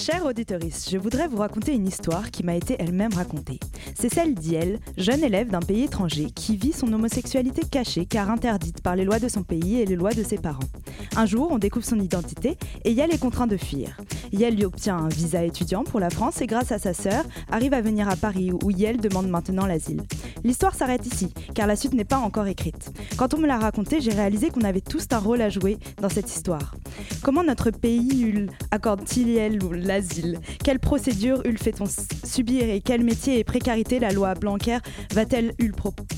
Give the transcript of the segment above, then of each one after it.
Chère auditorice, je voudrais vous raconter une histoire qui m'a été elle-même racontée. C'est celle d'Iel, jeune élève d'un pays étranger qui vit son homosexualité cachée car interdite par les lois de son pays et les lois de ses parents. Un jour, on découvre son identité et Yel est contraint de fuir. Yel lui obtient un visa étudiant pour la France et grâce à sa sœur, arrive à venir à Paris où Yel demande maintenant l'asile. L'histoire s'arrête ici, car la suite n'est pas encore écrite. Quand on me l'a raconté, j'ai réalisé qu'on avait tous un rôle à jouer dans cette histoire. Comment notre pays accorde-t-il Yel l'asile Quelle procédure Ul fait-on subir et quel métier et précarité la loi Blanquer va-t-elle Ul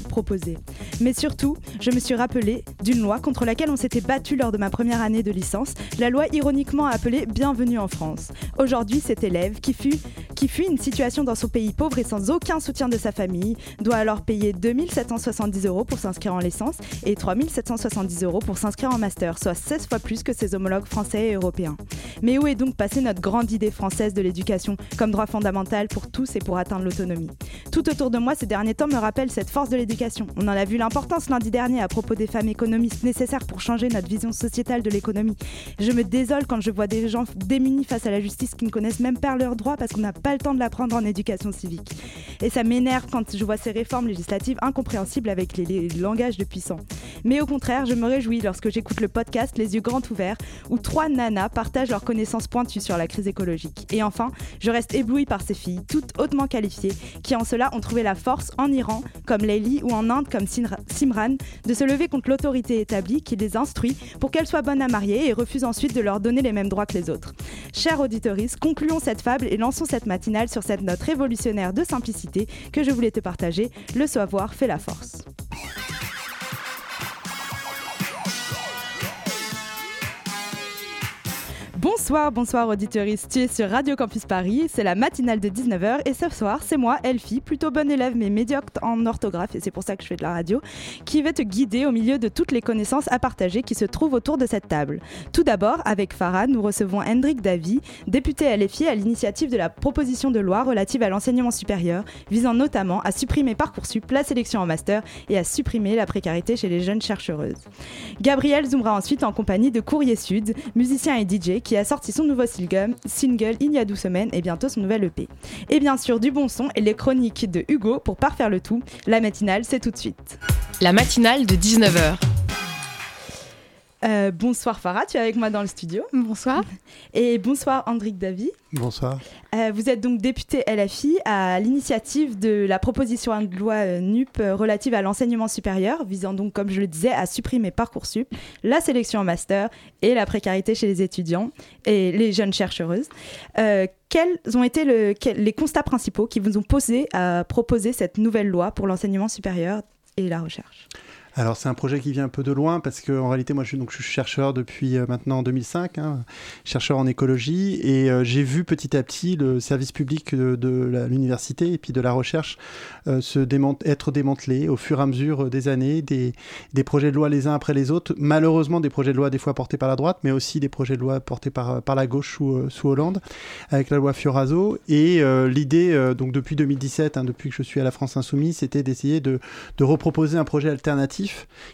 proposer? Mais surtout, je me suis rappelé d'une loi contre laquelle on s'était battu lors de ma première année de licence, la loi ironiquement appelée Bienvenue en France. Aujourd'hui, cet élève qui fut qui fuit une situation dans son pays pauvre et sans aucun soutien de sa famille doit alors payer 2770 euros pour s'inscrire en licence et 3770 euros pour s'inscrire en master, soit 16 fois plus que ses homologues français et européens. Mais où est donc passée notre grande idée française de l'éducation comme droit fondamental pour tous et pour atteindre l'autonomie Tout autour de moi ces derniers temps me rappelle cette force de l'éducation. On en a vu l'importance lundi dernier à propos des femmes économistes nécessaires pour changer notre vision sociétale de l'économie. Je me désole quand je vois des gens démunis face à la justice qui ne connaissent même pas leurs droits parce qu'on n'a pas le temps de l'apprendre en éducation civique. Et ça m'énerve quand je vois ces réformes législatives incompréhensibles avec les, langages de puissants. Mais au contraire, je me réjouis lorsque j'écoute le podcast Les yeux grands ouverts, où trois nanas partagent leurs connaisses pointues sur la crise Et enfin, je reste éblouie par ces filles, toutes hautement qualifiées, qui en cela ont trouvé la force en Iran, comme Leili, ou en Inde, comme Simran, de se lever contre l'autorité établie qui les instruit pour qu'elles soient bonnes à marier et refuse ensuite de leur donner les mêmes droits que les autres. Chers auditeurs, concluons cette fable et lançons cette matinale sur cette note révolutionnaire de simplicité que je voulais te partager. Le savoir fait la force. Bonsoir, bonsoir auditeuriste, tu es sur Radio Campus Paris, c'est la matinale de 19h et ce soir c'est moi, Elfie, plutôt bonne élève mais médiocre en orthographe et c'est pour ça que je fais de la radio, qui va te guider au milieu de toutes les connaissances à partager qui se trouvent autour de cette table. Tout d'abord, avec Farah, nous recevons Hendrik Davy, député LFI à l'initiative de la proposition de loi relative à l'enseignement supérieur, visant notamment à supprimer Parcoursup, la sélection en master et à supprimer la précarité chez les jeunes chercheuses. Gabriel zoomera ensuite en compagnie de Courrier Sud, musicien et DJ a sorti son nouveau single, single il y a 12 semaines et bientôt son nouvel EP. Et bien sûr du bon son et les chroniques de Hugo pour parfaire le tout. La matinale, c'est tout de suite. La matinale de 19h. Euh, bonsoir Farah, tu es avec moi dans le studio. Bonsoir. Et bonsoir Andric Davy. Bonsoir. Euh, vous êtes donc député LFI à l'initiative de la proposition de loi euh, NUP relative à l'enseignement supérieur, visant donc, comme je le disais, à supprimer Parcoursup, la sélection en master et la précarité chez les étudiants et les jeunes chercheuses. quels ont été les constats principaux qui vous ont posé à proposer cette nouvelle loi pour l'enseignement supérieur et la recherche? Alors c'est un projet qui vient un peu de loin parce qu'en réalité moi je, donc, suis chercheur depuis euh, maintenant 2005, hein, chercheur en écologie et euh, j'ai vu petit à petit le service public de, l'université et puis de la recherche euh, se être démantelé au fur et à mesure des années, des, projets de loi les uns après les autres, malheureusement des projets de loi des fois portés par la droite mais aussi des projets de loi portés par, par la gauche sous, Hollande avec la loi Fioraso. Et l'idée donc depuis 2017, hein, depuis que je suis à la France Insoumise, c'était d'essayer de, de reproposer un projet alternatif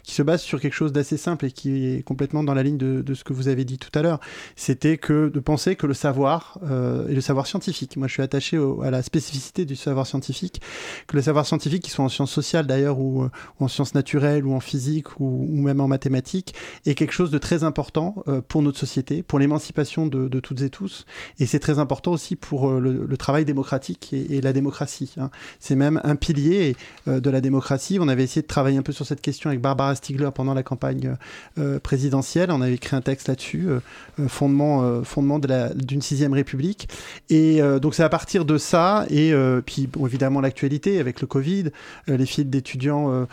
qui se base sur quelque chose d'assez simple et qui est complètement dans la ligne de, ce que vous avez dit tout à l'heure. C'était que de penser que le savoir euh, et le savoir scientifique, moi je suis attaché à la spécificité du savoir scientifique, que le savoir scientifique, qu'il soit en sciences sociales d'ailleurs ou, euh, en sciences naturelles ou en physique ou, même en mathématiques, est quelque chose de très important euh, pour notre société, pour l'émancipation de, toutes et tous. Et c'est très important aussi pour le, travail démocratique et, la démocratie. Hein. C'est même un pilier de la démocratie. On avait essayé de travailler un peu sur cette question avec Barbara Stiegler pendant la campagne euh, présidentielle. On avait écrit un texte là-dessus, euh, euh, fondement, fondement d'une sixième république. Et donc c'est à partir de ça, et puis évidemment l'actualité avec le Covid, les filles d'étudiants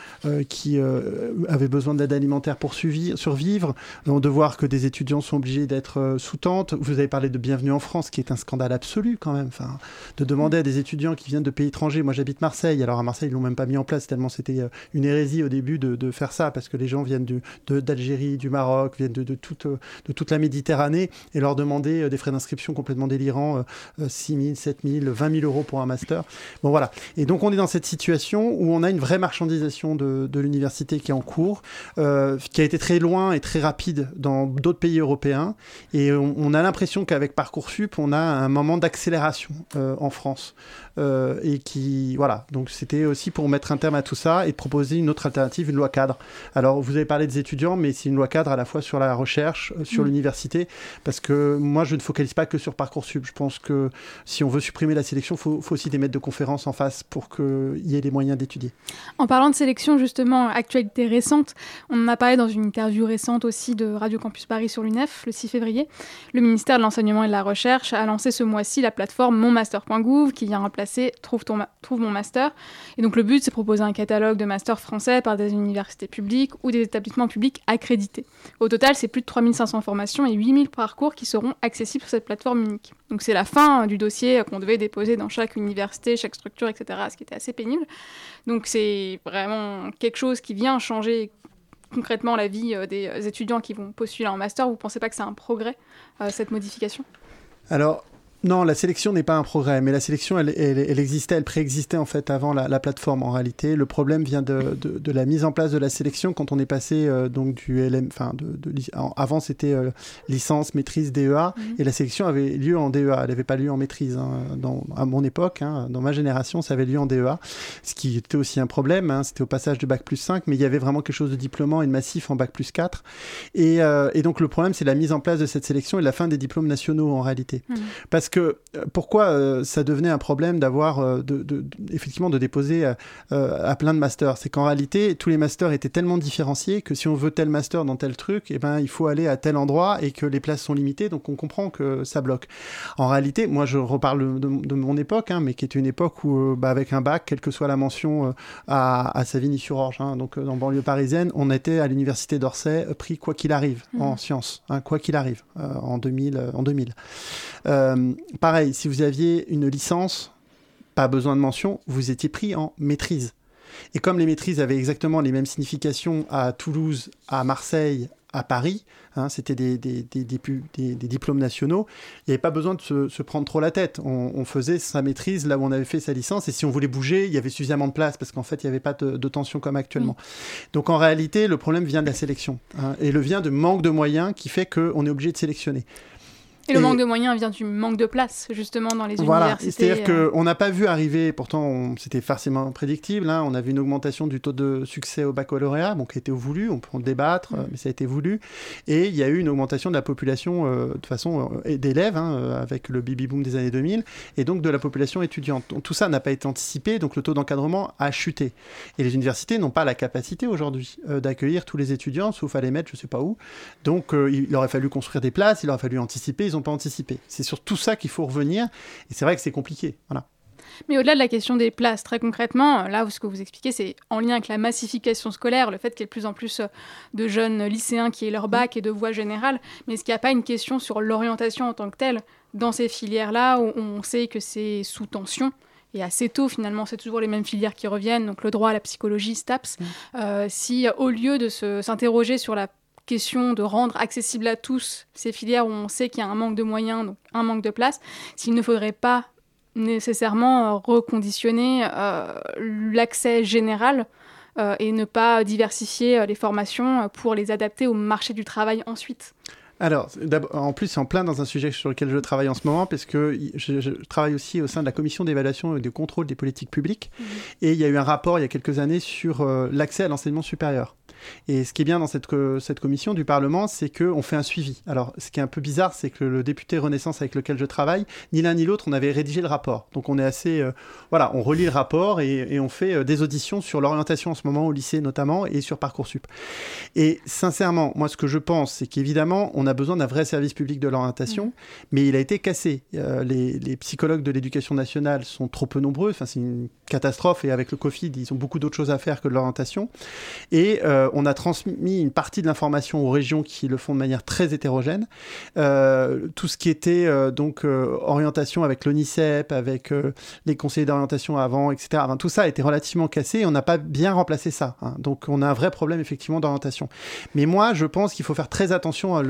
qui avaient besoin d'aide alimentaire pour survivre, de voir que des étudiants sont obligés d'être sous tente. Vous avez parlé de Bienvenue en France, qui est un scandale absolu quand même. Enfin, de demander à des étudiants qui viennent de pays étrangers. Moi, j'habite Marseille. Alors à Marseille, ils l'ont même pas mis en place tellement c'était une hérésie au début de, de, faire ça, parce que les gens viennent d'Algérie, du Maroc, viennent de, toute, de toute la Méditerranée, et leur demander des frais d'inscription complètement délirants, 6 000, 7 000, 20 000 euros pour un master. Bon voilà. Et donc on est dans cette situation où on a une vraie marchandisation de, l'université qui est en cours, qui a été très loin et très rapide dans d'autres pays européens, et on, a l'impression qu'avec Parcoursup, on a un moment d'accélération en France. Euh, et qui voilà. Donc c'était aussi pour mettre un terme à tout ça et proposer une autre alternative une loi cadre. Alors vous avez parlé des étudiants mais c'est une loi cadre à la fois sur la recherche euh, sur mm. l'université parce que moi je ne focalise pas que sur parcoursup. Je pense que si on veut supprimer la sélection faut, faut aussi des maîtres de conférences en face pour qu'il y ait les moyens d'étudier. En parlant de sélection justement actualité récente on en a parlé dans une interview récente aussi de Radio Campus Paris sur l'UNEF le 6 février. Le ministère de l'enseignement et de la recherche a lancé ce mois-ci la plateforme monmaster.gouv qui vient remplacer Trouve, ton mon master. Et donc le but, c'est proposer un catalogue de masters français par des universités publiques ou des établissements publics accrédités. Au total, c'est plus de 3500 formations et 8000 parcours qui seront accessibles sur cette plateforme unique. Donc c'est la fin du dossier qu'on devait déposer dans chaque université, chaque structure, etc., ce qui était assez pénible. Donc c'est vraiment quelque chose qui vient changer concrètement la vie euh, des étudiants qui vont postuler en master. Vous ne pensez pas que c'est un progrès, euh, cette modification? Alors, non, la sélection n'est pas un progrès, mais la sélection, elle, elle, existait, elle préexistait en fait avant la, plateforme en réalité. Le problème vient de, de, la mise en place de la sélection quand on est passé euh, donc du LM, enfin de, avant c'était euh, licence, maîtrise, DEA, mhm. et la sélection avait lieu en DEA, elle n'avait pas lieu en maîtrise. Hein, dans, à mon époque, hein, dans ma génération, ça avait lieu en DEA, ce qui était aussi un problème, hein, c'était au passage de bac plus 5, mais il y avait vraiment quelque chose de diplômant et de massif en bac plus 4. Et, euh, et donc le problème, c'est la mise en place de cette sélection et la fin des diplômes nationaux en réalité. Mhm. Parce que euh, pourquoi euh, ça devenait un problème d'avoir euh, de, effectivement de déposer à plein de masters? C'est qu'en réalité, tous les masters étaient tellement différenciés que si on veut tel master dans tel truc, eh ben, il faut aller à tel endroit et que les places sont limitées, donc on comprend que ça bloque. En réalité, moi je reparle de, mon époque, hein, mais qui était une époque où, bah, avec un bac, quelle que soit la mention à, Savigny-sur-Orge, hein, donc dans banlieue parisienne, on était à l'université d'Orsay pris quoi qu'il arrive en mmh. sciences, hein, quoi qu'il arrive, en 2000. en 2000. Pareil, si vous aviez une licence, pas besoin de mention, vous étiez pris en maîtrise. Et comme les maîtrises avaient exactement les mêmes significations à Toulouse, à Marseille, à Paris, hein, c'était des, des, diplômes nationaux, il n'y avait pas besoin de se, prendre trop la tête. On, faisait sa maîtrise là où on avait fait sa licence, et si on voulait bouger, il y avait suffisamment de place, parce qu'en fait, il n'y avait pas de, tension comme actuellement. Donc en réalité, le problème vient de la sélection, hein, et le vient de manque de moyens qui fait qu'on est obligé de sélectionner. Et, le manque de moyens vient du manque de place, justement, dans les voilà. universités. C'est-à-dire euh. qu'on n'a pas vu arriver, pourtant c'était forcément prédictible, hein, on a vu une augmentation du taux de succès au baccalauréat, bon, qui était voulu, on peut en débattre, mm. mais ça a été voulu. Et il y a eu une augmentation de la population, euh, de façon, euh, d'élèves, hein, avec le baby-boom des années 2000, et donc de la population étudiante. tout ça n'a pas été anticipé, donc le taux d'encadrement a chuté. Et les universités n'ont pas la capacité aujourd'hui d'accueillir tous les étudiants, sauf à les mettre je ne sais pas où. Donc il aurait fallu construire des places, il aurait fallu anticiper n'ont pas anticipé. C'est sur tout ça qu'il faut revenir, et c'est vrai que c'est compliqué. Voilà. Mais au-delà de la question des places, très concrètement, là, ce que vous expliquez, c'est en lien avec la massification scolaire, le fait qu'il y ait de plus en plus de jeunes lycéens qui aient leur bac et de voie générale. Mais est-ce qu'il n'y a pas une question sur l'orientation en tant que telle dans ces filières-là où on sait que c'est sous tension et assez tôt finalement, c'est toujours les mêmes filières qui reviennent, donc le droit, la psychologie, STAPS. Mmh. Euh, si au lieu de s'interroger sur la question de rendre accessible à tous ces filières où on sait qu'il y a un manque de moyens, donc un manque de place, s'il ne faudrait pas nécessairement euh, reconditionner euh, l'accès général euh, et ne pas diversifier les formations pour les adapter au marché du travail ensuite. Alors, en plus, c'est en plein dans un sujet sur lequel je travaille en ce moment, parce que je, travaille aussi au sein de la commission d'évaluation et de contrôle des politiques publiques. Mmh. Et il y a eu un rapport il y a quelques années sur l'accès à l'enseignement supérieur. Et ce qui est bien dans cette, cette commission du Parlement, c'est qu'on fait un suivi. Alors, ce qui est un peu bizarre, c'est que le député Renaissance avec lequel je travaille, ni l'un ni l'autre, on avait rédigé le rapport. Donc, on est assez. Euh, voilà, on relit le rapport et, on fait euh, des auditions sur l'orientation en ce moment au lycée notamment et sur Parcoursup. Et sincèrement, moi, ce que je pense, c'est qu'évidemment, on a besoin d'un vrai service public de l'orientation, mmh. mais il a été cassé. Euh, les, les, psychologues de l'éducation nationale sont trop peu nombreux. Enfin, c'est une catastrophe et avec le Covid, ils ont beaucoup d'autres choses à faire que de l'orientation. Et Euh, on a transmis une partie de l'information aux régions qui le font de manière très hétérogène. Euh, tout ce qui était donc orientation avec l'ONICEP, avec les conseillers d'orientation avant, etc. tout ça a été relativement cassé et on n'a pas bien remplacé ça. Hein. Donc on a un vrai problème effectivement d'orientation. Mais moi, je pense qu'il faut faire très attention à,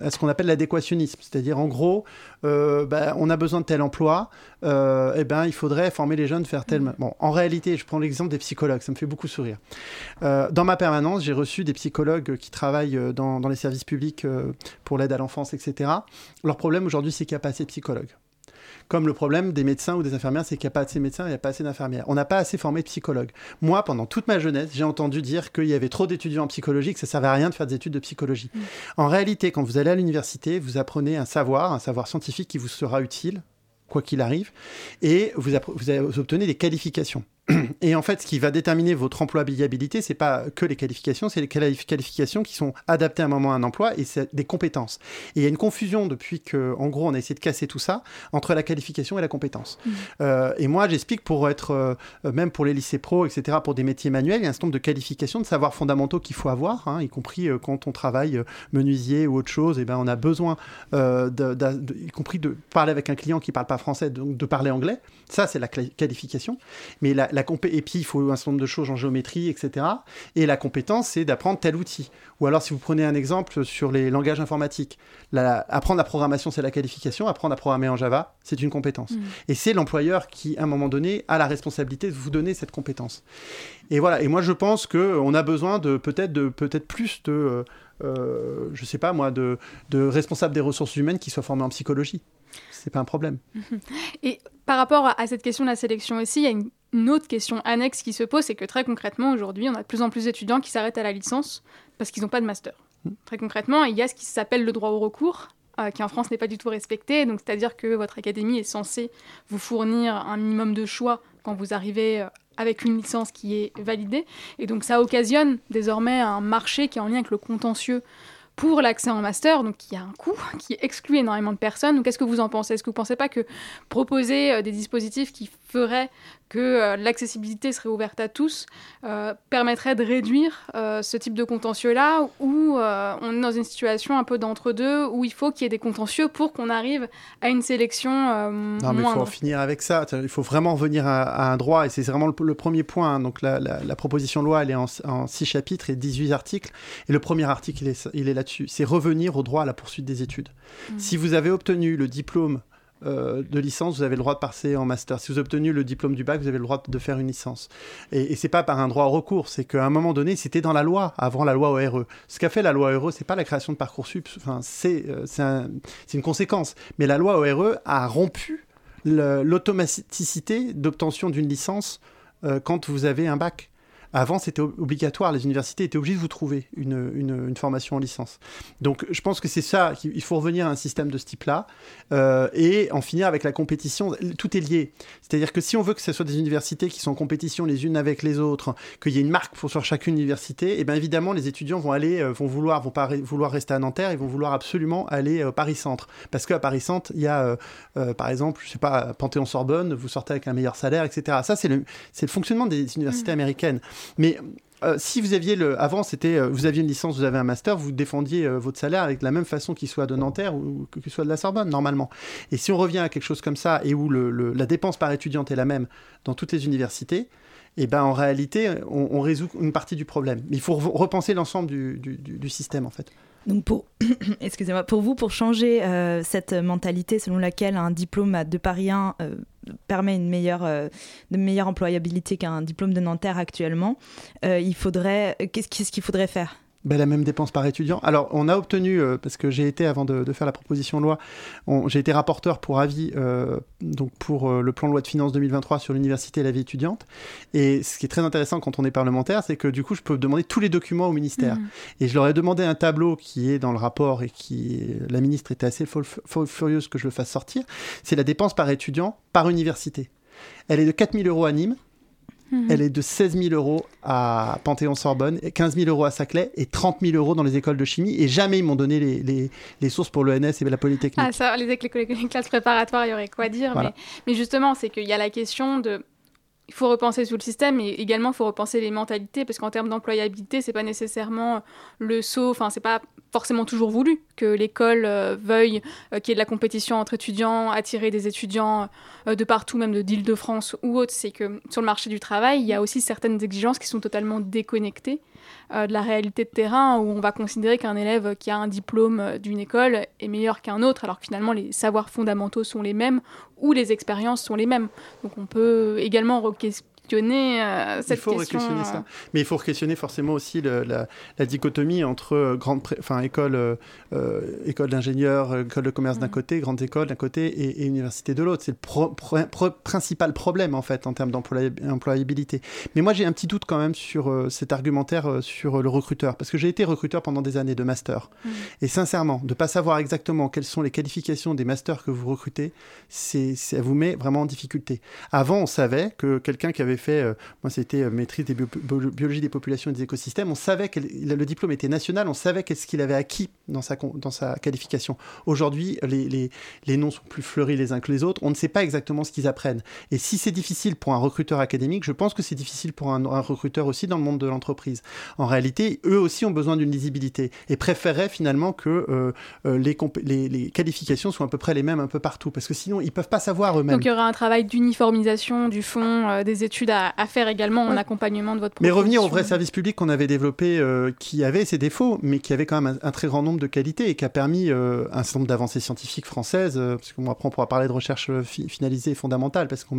à ce qu'on appelle l'adéquationnisme, c'est-à-dire en gros, bah, on a besoin de tel emploi, eh ben il faudrait former les jeunes faire tel. Bon, en réalité, je prends l'exemple des psychologues, ça me fait beaucoup sourire. Euh, dans ma permanence, j'ai reçu des psychologues qui travaillent euh, dans, les services publics euh, pour l'aide à l'enfance, etc. Leur problème aujourd'hui, c'est qu'il n'y a pas assez de psychologues. Comme le problème des médecins ou des infirmières, c'est qu'il n'y a pas assez de médecins il n'y a pas assez d'infirmières. On n'a pas assez formé de psychologues. Moi, pendant toute ma jeunesse, j'ai entendu dire qu'il y avait trop d'étudiants en psychologie, que ça ne servait à rien de faire des études de psychologie. Mmh. En réalité, quand vous allez à l'université, vous apprenez un savoir, un savoir scientifique qui vous sera utile quoi qu'il arrive, et vous, vous, obtenez des qualifications. Et en fait, ce qui va déterminer votre employabilité, c'est pas que les qualifications, c'est les qualifications qui sont adaptées à un moment à un emploi et c'est des compétences. Et il y a une confusion depuis que, en gros, on a essayé de casser tout ça entre la qualification et la compétence. Mmh. Euh, et moi, j'explique pour être, euh, même pour les lycées pro, etc., pour des métiers manuels, il y a un certain nombre de qualifications, de savoirs fondamentaux qu'il faut avoir, hein, y compris euh, quand on travaille menuisier ou autre chose. Et ben, on a besoin, y compris de parler avec un client qui parle pas français, donc de parler anglais. Ça, c'est la qualification. Mais la, la et puis il faut un certain nombre de choses en géométrie, etc. Et la compétence, c'est d'apprendre tel outil. Ou alors, si vous prenez un exemple sur les langages informatiques, apprendre la programmation, c'est la qualification. Apprendre à programmer en Java, c'est une compétence. Mm. Et c'est l'employeur qui, à un moment donné, a la responsabilité de vous donner cette compétence. Et voilà. Et moi, je pense qu'on a besoin de peut-être de peut-être plus de euh, euh, je sais pas moi, de, de responsables des ressources humaines qui soient formés en psychologie. C'est pas un problème. Et par rapport à cette question de la sélection aussi, il y a une une autre question annexe qui se pose, c'est que très concrètement, aujourd'hui, on a de plus en plus d'étudiants qui s'arrêtent à la licence parce qu'ils n'ont pas de master. Mm. Très concrètement, il y a ce qui s'appelle le droit au recours, euh, qui en France n'est pas du tout respecté. Donc, c'est-à-dire que votre académie est censée vous fournir un minimum de choix quand vous arrivez euh, avec une licence qui est validée. Et donc, ça occasionne désormais un marché qui est en lien avec le contentieux pour l'accès en master, donc il y a un coût qui exclut énormément de personnes. Qu'est-ce que vous en pensez? Est-ce que vous ne pensez pas que proposer euh, des dispositifs qui feraient que euh, l'accessibilité serait ouverte à tous euh, permettrait de réduire ce type de contentieux-là, où on est dans une situation un peu d'entre-deux, où il faut qu'il y ait des contentieux pour qu'on arrive à une sélection non, mais il faut en finir avec ça. Il faut vraiment revenir à, un droit, et c'est vraiment le, premier point. Hein. Donc la, proposition de loi, elle est en, en, six chapitres et 18 articles, et le premier article, il est, il est là c'est revenir au droit à la poursuite des études. Mmh. Si vous avez obtenu le diplôme euh, de licence, vous avez le droit de passer en master. Si vous obtenu le diplôme du bac, vous avez le droit de faire une licence. Et, et c'est pas par un droit au recours, c'est qu'à un moment donné, c'était dans la loi, avant la loi ORE. Ce qu'a fait la loi ORE, c'est pas la création de Parcoursup, enfin, c'est euh, une conséquence. Mais la loi ORE a rompu l'automaticité d'obtention d'une licence euh, quand vous avez un bac. Avant, c'était obligatoire. Les universités étaient obligées de vous trouver une, une, formation en licence. Donc, je pense que c'est ça. Il faut revenir à un système de ce type-là euh, et en finir avec la compétition. Tout est lié. C'est-à-dire que si on veut que ce soit des universités qui sont en compétition les unes avec les autres, qu'il y ait une marque pour sur chaque université, et eh bien évidemment, les étudiants vont aller, euh, vont vouloir, vont pas vouloir rester à Nanterre, ils vont vouloir absolument aller au Paris Centre. Parce qu'à Paris Centre, il y a, euh, par exemple, je sais pas, Panthéon-Sorbonne, vous sortez avec un meilleur salaire, etc. Ça, c'est le, le fonctionnement des universités mmh. américaines. Mais euh, si vous aviez le, avant c'était, euh, vous aviez une licence, vous avez un master, vous défendiez euh, votre salaire avec la même façon qu'il soit de Nanterre ou qu'il soit de la Sorbonne normalement. Et si on revient à quelque chose comme ça et où le, la dépense par étudiante est la même dans toutes les universités, et eh ben en réalité on, résout une partie du problème. Mais il faut repenser l'ensemble du, du, du, système en fait. Donc pour, excusez-moi, pour vous, pour changer cette mentalité selon laquelle un diplôme de Paris 1 permet une meilleure, euh, de meilleure employabilité qu'un diplôme de Nanterre actuellement, euh, il faudrait, qu'est-ce qu'il faudrait faire? Ben, la même dépense par étudiant. Alors, on a obtenu, euh, parce que j'ai été, avant de, faire la proposition de loi, j'ai été rapporteur pour avis euh, donc pour euh, le plan de loi de finances 2023 sur l'université et la vie étudiante. Et ce qui est très intéressant quand on est parlementaire, c'est que du coup, je peux demander tous les documents au ministère. Mmh. Et je leur ai demandé un tableau qui est dans le rapport et qui, la ministre était assez furieuse que je le fasse sortir. C'est la dépense par étudiant par université. Elle est de 4000 euros à Nîmes, Mhm. Elle est de 16 000 euros à Panthéon-Sorbonne, 15 000 euros à Saclay et 30 000 euros dans les écoles de chimie. Et jamais ils m'ont donné les, les, sources pour l'ENS et la Polytechnique. Ah, ça, les, classes préparatoires, il y aurait quoi dire. Mais, mais, justement, c'est qu'il y a la question de il faut repenser tout le système et également il faut repenser les mentalités parce qu'en termes d'employabilité, c'est pas nécessairement le saut, enfin c'est pas forcément toujours voulu que l'école euh, veuille euh, qu'il y ait de la compétition entre étudiants, attirer des étudiants euh, de partout, même de d'Île-de-France ou autre. C'est que sur le marché du travail, il y a aussi certaines exigences qui sont totalement déconnectées de la réalité de terrain où on va considérer qu'un élève qui a un diplôme d'une école est meilleur qu'un autre alors que finalement les savoirs fondamentaux sont les mêmes ou les expériences sont les mêmes. Donc on peut également euh, cette il faut question. questionner ça. Euh. Mais il faut questionner forcément aussi la, dichotomie entre euh, grande, enfin école, école d'ingénieur, école de commerce d'un mm. côté, grandes écoles d'un côté et, université de l'autre. C'est le principal problème en fait en termes d'employabilité. Mais moi j'ai un petit doute quand même sur cet argumentaire sur le recruteur parce que j'ai été recruteur pendant des années de master mm. et sincèrement de pas savoir exactement quelles sont les qualifications des masters que vous recrutez, c'est ça vous met vraiment en difficulté. Avant on savait que quelqu'un qui avait fait, euh, moi c'était euh, maîtrise des biologie des populations et des écosystèmes, on savait que le diplôme était national, on savait qu'est-ce qu'il avait acquis dans sa, dans sa qualification. Aujourd'hui, les, les, les, noms sont plus fleuris les uns que les autres, on ne sait pas exactement ce qu'ils apprennent. Et si c'est difficile pour un recruteur académique, je pense que c'est difficile pour un, recruteur aussi dans le monde de l'entreprise. En réalité, eux aussi ont besoin d'une lisibilité et préféreraient finalement que euh, les, les, qualifications soient à peu près les mêmes un peu partout, parce que sinon ils peuvent pas savoir eux-mêmes. Donc il y aura un travail d'uniformisation du fond des études à, faire également en accompagnement de votre Mais revenir au vrai service public qu'on avait développé, euh, qui avait ses défauts, mais qui avait quand même un, très grand nombre de qualités et qui a permis euh, un certain nombre d'avancées scientifiques françaises, euh, parce que après on pourra parler de recherche finalisée et fondamentale, parce qu'on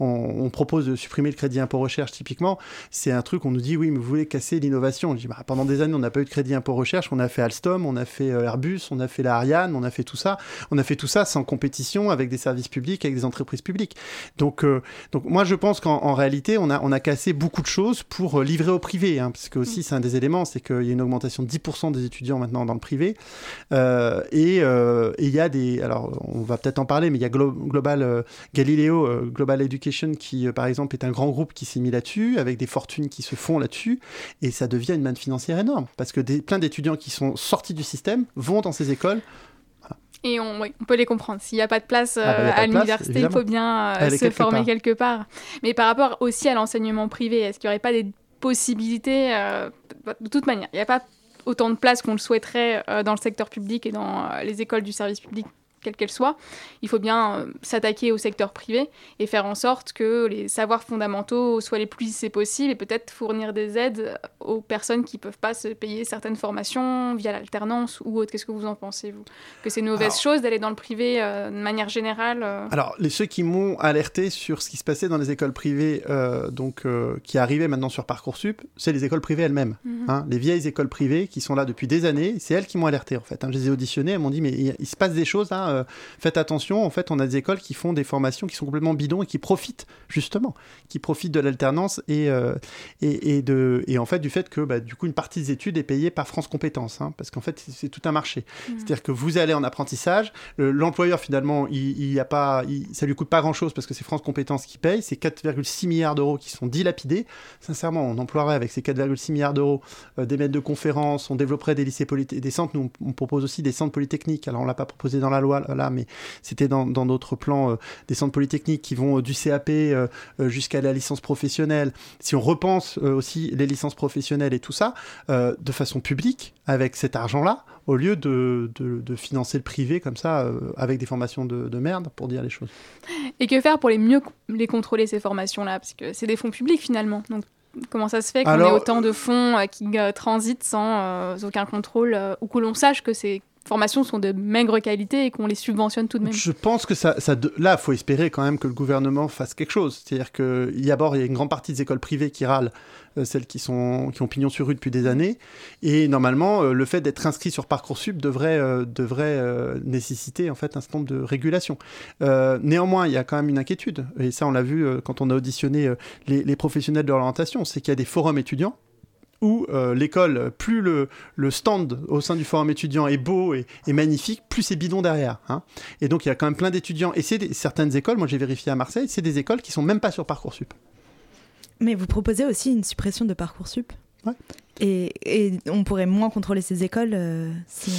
on, propose de supprimer le crédit impôt recherche typiquement, c'est un truc, on nous dit oui, mais vous voulez casser l'innovation. Je dis bah, pendant des années on n'a pas eu de crédit impôt recherche, on a fait Alstom, on a fait Airbus, on a fait la Ariane, on a fait tout ça, on a fait tout ça sans compétition avec des services publics, avec des entreprises publiques. Donc, donc moi je pense qu'en réalité réalité, on a, on a cassé beaucoup de choses pour euh, livrer au privé, hein, parce que aussi mm. c'est un des éléments, c'est qu'il y a une augmentation de 10% des étudiants maintenant dans le privé. Euh, euh, et il y a des, alors on va peut-être en parler, mais il y a Global Galileo, Global Education, qui par exemple est un grand groupe qui s'est mis là-dessus, avec des fortunes qui se font là-dessus, et ça devient une manne financière énorme, parce que des, plein d'étudiants qui sont sortis du système vont dans ces écoles et on, on, peut les comprendre. S'il n'y a pas de place ah, bah, euh, à l'université, il faut bien euh, se former quelque part. Mais par rapport aussi à l'enseignement privé, est-ce qu'il n'y aurait pas des possibilités euh, De toute manière, il n'y a pas autant de place qu'on le souhaiterait dans le secteur public et dans les écoles du service public? Quelle qu'elle soit, il faut bien euh, s'attaquer au secteur privé et faire en sorte que les savoirs fondamentaux soient les plus lycées possibles et peut-être fournir des aides aux personnes qui ne peuvent pas se payer certaines formations via l'alternance ou autre. Qu'est-ce que vous en pensez, vous? Que c'est une mauvaise chose d'aller dans le privé euh, de manière générale euh? Alors, les, ceux qui m'ont alerté sur ce qui se passait dans les écoles privées, donc, qui arrivaient maintenant sur Parcoursup, c'est les écoles privées elles-mêmes. Mhm. Hein. les vieilles écoles privées qui sont là depuis des années, c'est elles qui m'ont alerté en fait. Hein. Je les ai auditionnées, elles m'ont dit, mais il, il se passe des choses là euh, faites attention, en fait, on a des écoles qui font des formations qui sont complètement bidons et qui profitent, justement, qui profitent de l'alternance et, euh, et, de, et en fait du fait que, bah, du coup, une partie des études est payée par France Compétences, hein, parce qu'en fait, c'est tout un marché. Mmh. C'est-à-dire que vous allez en apprentissage, l'employeur, finalement, il, il a pas, ça lui coûte pas grand-chose parce que c'est France Compétences qui paye, c'est 4,6 milliards d'euros qui sont dilapidés. Sincèrement, on emploierait avec ces 4,6 milliards d'euros euh, des maîtres de conférences, on développerait des lycées des centres, nous on propose aussi des centres polytechniques, alors on l'a pas proposé dans la loi là, mais c'était dans d'autres plans euh, des centres polytechniques qui vont euh, du CAP euh, jusqu'à la licence professionnelle. Si on repense aussi les licences professionnelles et tout ça, de façon publique, avec cet argent-là, au lieu de, de, financer le privé comme ça, avec des formations de, de, merde, pour dire les choses. Et que faire pour les mieux les contrôler, ces formations-là? Parce que c'est des fonds publics finalement. Donc comment ça se fait qu'on ait autant de fonds qui transitent sans aucun contrôle, ou que l'on sache que c'est formations sont de maigre qualité et qu'on les subventionne tout de même. Je pense que ça, ça là, faut espérer quand même que le gouvernement fasse quelque chose. C'est-à-dire d'abord, il y a une grande partie des écoles privées qui râlent, euh, celles qui, sont, qui ont pignon sur rue depuis des années. Et normalement, euh, le fait d'être inscrit sur Parcoursup devrait, euh, devrait nécessiter en fait un certain nombre de régulations. néanmoins, il y a quand même une inquiétude. Et ça, on l'a vu quand on a auditionné les professionnels de l'orientation, c'est qu'il y a des forums étudiants où euh, l'école, plus le, le, stand au sein du forum étudiant est beau et, magnifique, plus c'est bidon derrière. Hein. Et donc il y a quand même plein d'étudiants. Et c'est certaines écoles, moi j'ai vérifié à Marseille, c'est des écoles qui sont même pas sur Parcoursup. Mais vous proposez aussi une suppression de Parcoursup? Ouais. et, et, on pourrait moins contrôler ces écoles euh, si...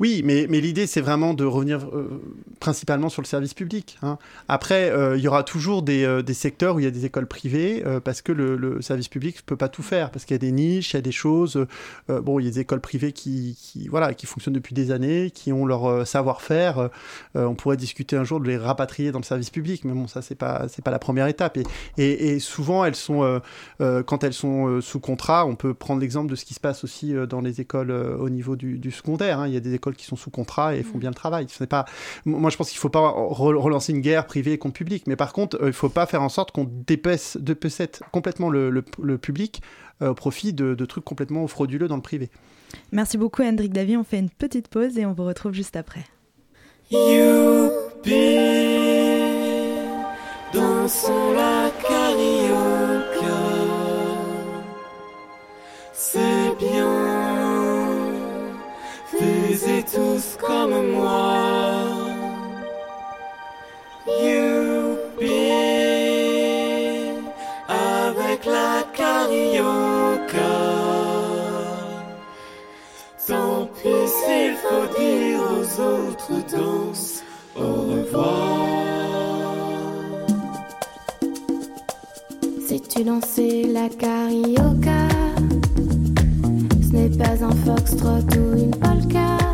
Oui, mais, l'idée, c'est vraiment de revenir euh, principalement sur le service public. Hein. Après, euh, il y aura toujours des, euh, des, secteurs où il y a des écoles privées, parce que le, service public ne peut pas tout faire, parce qu'il y a des niches, il y a des choses. bon, il y a des écoles privées qui, voilà, qui fonctionnent depuis des années, qui ont leur savoir-faire. on pourrait discuter un jour de les rapatrier dans le service public, mais bon, ça, c'est pas, c'est pas la première étape. Et, souvent, elles sont, quand elles sont sous contrat, on peut prendre l'exemple de ce qui se passe aussi dans les écoles au niveau du, secondaire. Hein. Il y a des qui sont sous contrat et font mm. bien le travail. Ce pas... Moi, je pense qu'il ne faut pas relancer une guerre privée contre public, mais par contre, euh, il ne faut pas faire en sorte qu'on dépaisse, complètement le, public euh, au profit de, trucs complètement frauduleux dans le privé. Merci beaucoup, Hendrik Davy. On fait une petite pause et on vous retrouve juste après. la C'est comme moi. Youpi, avec la carioca. Tant pis s'il faut dire aux autres danses au revoir. Si tu dansais la carioca, ce n'est pas un foxtrot ou une polka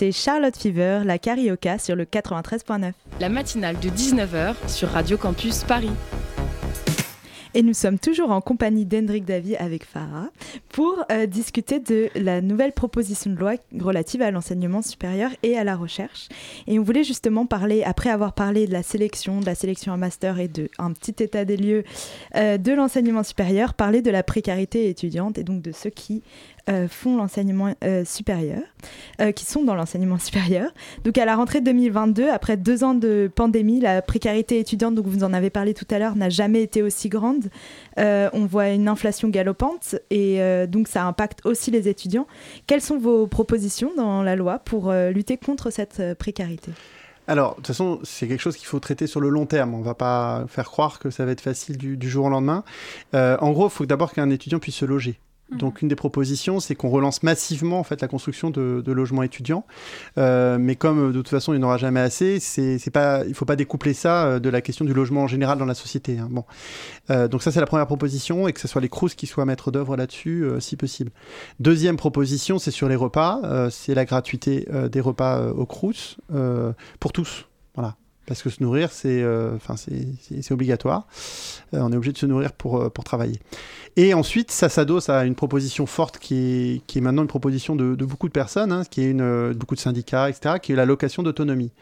C'était Charlotte Fever, la carioca sur le 93.9. La matinale de 19h sur Radio Campus Paris. Et nous sommes toujours en compagnie d'Hendrik Davy avec Farah pour euh, discuter de la nouvelle proposition de loi relative à l'enseignement supérieur et à la recherche. Et on voulait justement parler, après avoir parlé de la sélection, de la sélection à master et de un petit état des lieux euh, de l'enseignement supérieur, parler de la précarité étudiante et donc de ceux qui euh, font l'enseignement supérieur, qui sont dans l'enseignement supérieur. Donc à la rentrée 2022, après deux ans de pandémie, la précarité étudiante, donc vous en avez parlé tout à l'heure, n'a jamais été aussi grande. On voit une inflation galopante et donc ça impacte aussi les étudiants. Quelles sont vos propositions dans la loi pour lutter contre cette précarité? Alors, de toute façon, c'est quelque chose qu'il faut traiter sur le long terme. On ne va pas faire croire que ça va être facile du, du jour au lendemain. en gros, il faut d'abord qu'un étudiant puisse se loger. Donc une des propositions, c'est qu'on relance massivement en fait la construction de, logements étudiants. Euh, mais comme de toute façon il n'y en aura jamais assez, c'est, pas, il faut pas découpler ça euh, de la question du logement en général dans la société. Hein. Euh, donc ça c'est la première proposition et que ce soit les CRUS qui soient maîtres d'œuvre là-dessus si possible. Deuxième proposition, c'est sur les repas. c'est la gratuité des repas au CRUS pour tous. Parce que se nourrir, c'est c'est obligatoire. on est obligé de se nourrir pour, pour travailler. Et ensuite, ça s'adosse à une proposition forte qui est, maintenant une proposition de, beaucoup de personnes, hein, qui est euh, beaucoup de syndicats, etc., qui est la location d'autonomie.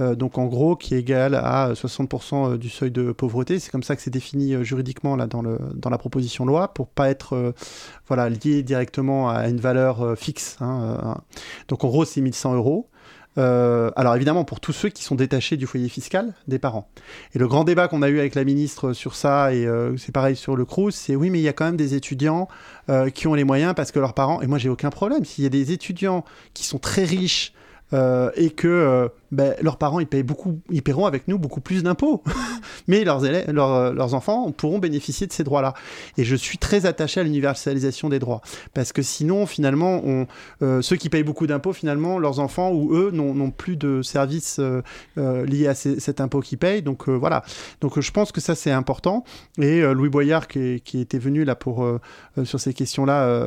Euh, donc en gros, qui est égale à 60% euh, du seuil de pauvreté. C'est comme ça que c'est défini juridiquement là, dans, la proposition loi, pour pas être lié directement à une valeur fixe. Hein, donc en gros, c'est 1100 euros. Euh, alors évidemment, pour tous ceux qui sont détachés du foyer fiscal des parents. Et le grand débat qu'on a eu avec la ministre sur ça, et euh, c'est pareil sur le CRUS, c'est oui, mais il y a quand même des étudiants euh, qui ont les moyens parce que leurs parents, et moi j'ai aucun problème, s'il y a des étudiants qui sont très riches et que ben, leurs parents ils payent beaucoup, ils paieront avec nous beaucoup plus d'impôts, mais leurs, élèves, leurs, leurs, enfants pourront bénéficier de ces droits-là. Et je suis très attaché à l'universalisation des droits, parce que sinon finalement, on, euh, ceux qui payent beaucoup d'impôts, finalement, leurs enfants ou eux n'ont plus de services euh, euh, liés à cet impôt qu'ils payent. Donc voilà. Donc je pense que ça c'est important. Et Louis Boyard qui, qui, était venu là pour sur ces questions-là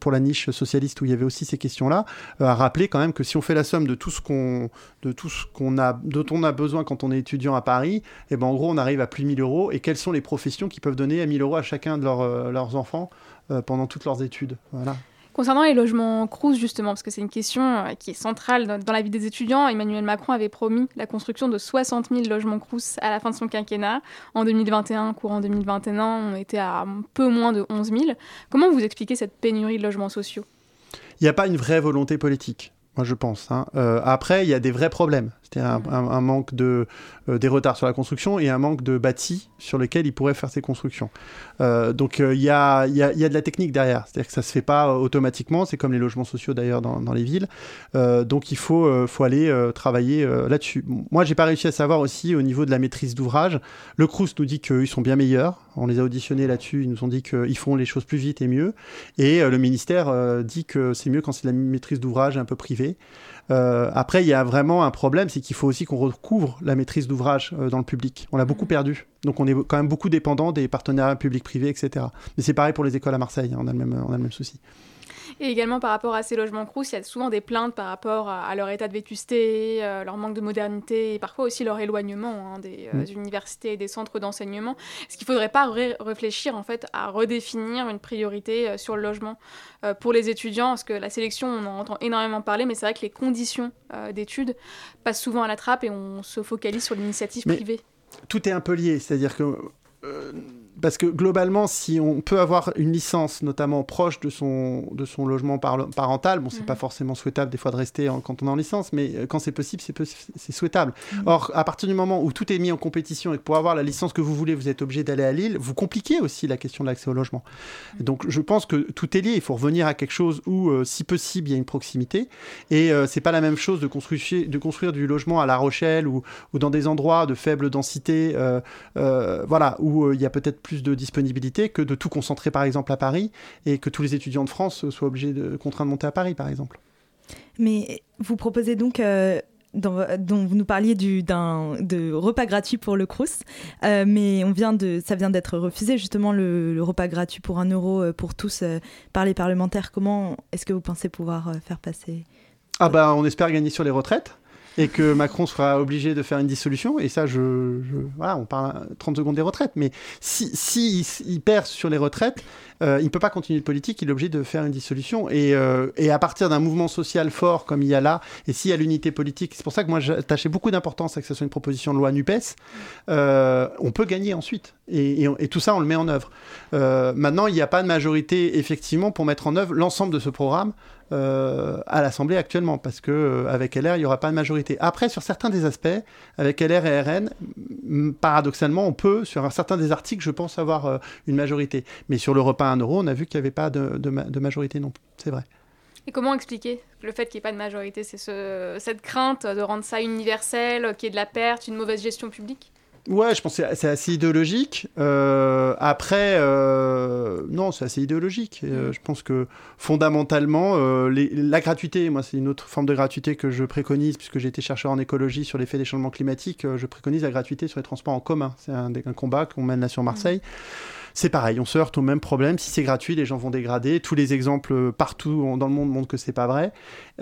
pour la niche socialiste où il y avait aussi ces questions-là, a rappelé quand même que si on fait la somme de tout ce qu'on de tout ce qu'on a, dont on a besoin quand on est étudiant à Paris, et eh ben en gros on arrive à plus de 1000 euros. Et quelles sont les professions qui peuvent donner à 1000 euros à chacun de euh, leurs enfants euh, pendant toutes leurs études? Voilà. Concernant les logements Crous, justement, parce que c'est une question euh, qui est centrale dans, la vie des étudiants, Emmanuel Macron avait promis la construction de 60 000 logements Crous à la fin de son quinquennat. En 2021, courant 2021, on était à un peu moins de 11 000. Comment vous expliquez cette pénurie de logements sociaux? Il n'y a pas une vraie volonté politique moi je pense. Hein. Euh, après, il y a des vrais problèmes. C'est-à-dire un, manque de, euh, des retards sur la construction et un manque de bâtis sur lesquels ils pourraient faire ces constructions. Euh, donc il y a, y, a, y, a, de la technique derrière. C'est-à-dire que ça se fait pas automatiquement. C'est comme les logements sociaux d'ailleurs dans, dans, les villes. donc il faut, faut aller travailler là-dessus. Moi, j'ai pas réussi à savoir aussi au niveau de la maîtrise d'ouvrage. Le Crous nous dit qu'ils sont bien meilleurs. On les a auditionnés là-dessus. Ils nous ont dit qu'ils font les choses plus vite et mieux. Et le ministère dit que c'est mieux quand c'est la maîtrise d'ouvrage un peu privée. Euh, après, il y a vraiment un problème, c'est qu'il faut aussi qu'on recouvre la maîtrise d'ouvrage euh, dans le public. On l'a beaucoup perdu. Donc on est quand même beaucoup dépendant des partenariats publics-privés, etc. Mais c'est pareil pour les écoles à Marseille, hein. on, a le même, on a le même souci. Et également par rapport à ces logements crous, il y a souvent des plaintes par rapport à, leur état de vétusté, euh, leur manque de modernité et parfois aussi leur éloignement hein, des mm. universités et des centres d'enseignement. Est-ce qu'il ne faudrait pas réfléchir en fait à redéfinir une priorité sur le logement euh, pour les étudiants, parce que la sélection, on en entend énormément parler, mais c'est vrai que les conditions euh, d'études passent souvent à la trappe et on se focalise sur l'initiative privée. Tout est un peu lié, c'est-à-dire que euh, parce que globalement, si on peut avoir une licence, notamment proche de son, de son logement parental, bon, c'est mhm. pas forcément souhaitable des fois de rester quand on est en licence, mais euh, quand c'est possible, c'est souhaitable. Mhm. Or, à partir du moment où tout est mis en compétition et que pour avoir la licence que vous voulez, vous êtes obligé d'aller à Lille, vous compliquez aussi la question de l'accès au logement. Mhm. Donc, je pense que tout est lié. Il faut revenir à quelque chose où, euh, si possible, il y a une proximité. Et euh, c'est pas la même chose de construire, de construire du logement à La Rochelle ou, ou dans des endroits de faible densité, voilà, où il y a peut-être plus de disponibilité que de tout concentrer par exemple à Paris et que tous les étudiants de France soient obligés de contraindre de monter à Paris par exemple. Mais vous proposez donc euh, dont, vous nous parliez du, d'un, de repas gratuit pour le Crous, euh, mais on vient de, ça vient d'être refusé justement le, repas gratuit pour un euro euh, pour tous par les parlementaires. Comment est-ce que vous pensez pouvoir faire passer Ah bah on espère gagner sur les retraites. Et que Macron sera obligé de faire une dissolution. Et ça, je, voilà, on parle 30 secondes des retraites. Mais si, si perd sur les retraites, euh, il ne peut pas continuer de politique, il est obligé de faire une dissolution. Et, euh, et à partir d'un mouvement social fort comme il y a là, et s'il y a l'unité politique, c'est pour ça que moi j'attachais beaucoup d'importance à que ce soit une proposition de loi NUPES, euh, on peut gagner ensuite. Et, et, tout ça, on le met en œuvre. maintenant, il n'y a pas de majorité, effectivement, pour mettre en œuvre l'ensemble de ce programme. Euh, à l'Assemblée actuellement, parce que euh, avec LR, il n'y aura pas de majorité. Après, sur certains des aspects, avec LR et RN, paradoxalement, on peut, sur un certain des articles, je pense avoir euh, une majorité. Mais sur le repas à 1 euro, on a vu qu'il n'y avait pas de, majorité non plus. C'est vrai. Et comment expliquer le fait qu'il n'y ait pas de majorité? C'est ce, cette crainte de rendre ça universel, qu'il y ait de la perte, une mauvaise gestion publique? Ouais, je pense que c'est assez idéologique. Euh, après, euh, non, c'est assez idéologique. Euh, mm. je pense que fondamentalement, la gratuité, moi, c'est une autre forme de gratuité que je préconise, puisque j'ai été chercheur en écologie sur l'effet des changements climatiques. je préconise la gratuité sur les transports en commun. C'est un, combat qu'on mène là sur Marseille. Mm c'est pareil, on se heurte au même problème. Si c'est gratuit, les gens vont dégrader. Tous les exemples partout dans le monde montrent que c'est pas vrai.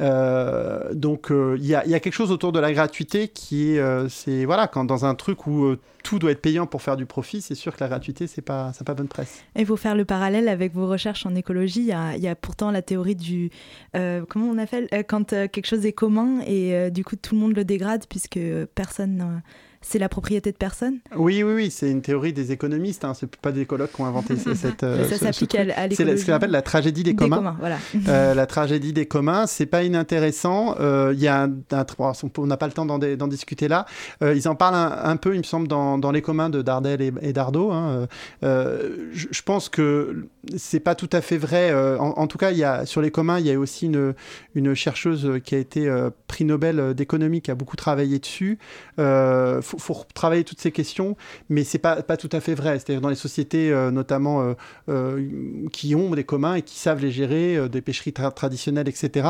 Euh, donc euh, il y, a, quelque chose autour de la gratuité qui est, euh, c'est voilà, quand dans un truc où tout doit être payant pour faire du profit, c'est sûr que la gratuité c'est pas, pas bonne presse. Et vous faire le parallèle avec vos recherches en écologie, il y, a, pourtant la théorie du comment on appelle quand quelque chose est commun et du coup tout le monde le dégrade puisque personne c'est la propriété de personne? Oui, oui, oui, c'est une théorie des économistes, hein. c'est pas des écologues qui ont inventé cette... Euh, ça s'applique à, l'écologie. C'est ce qu'on appelle la tragédie des, communs. voilà. Euh, la tragédie des communs, c'est pas inintéressant. Euh, il y a un, on n'a pas le temps d'en discuter là. ils en parlent un, peu, il me semble, dans, dans les communs de Dardel et, et Dardot. Hein. Je, pense que c'est pas tout à fait vrai. En, tout cas, il y a, sur les communs, il y a aussi une, une chercheuse qui a été prix Nobel d'économie qui a beaucoup travaillé dessus faut, faut travailler toutes ces questions, mais c'est pas, pas tout à fait vrai. C'est-à-dire dans les sociétés, euh, notamment euh, euh, qui ont des communs et qui savent les gérer, des pêcheries traditionnelles, etc.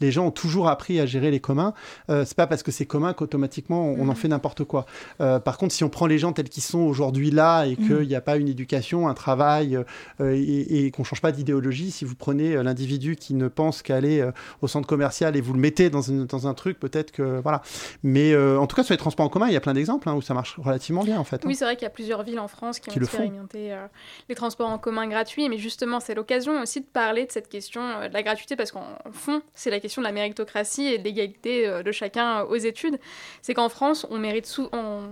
les gens ont toujours appris à gérer les communs. c'est pas parce que c'est commun qu'automatiquement on, en mhm. fait n'importe quoi. par contre, si on prend les gens tels qu'ils sont aujourd'hui là et qu'il n'y a pas une éducation, un travail et, et qu'on change pas d'idéologie, si vous prenez l'individu qui ne pense qu'aller au centre commercial et vous le mettez dans, dans un truc, peut-être que voilà. Mais en tout cas, sur les transports en commun, il y a plein d'exemples hein, où ça marche relativement bien en fait. Hein. Oui, c'est vrai qu'il y a plusieurs villes en France qui, ont expérimenté euh, les transports en commun gratuits, mais justement, c'est l'occasion aussi de parler de cette question euh, de la gratuité parce qu'en fond, c'est la question de la méritocratie et de l'égalité euh, de chacun aux études. C'est qu'en France, on mérite sous on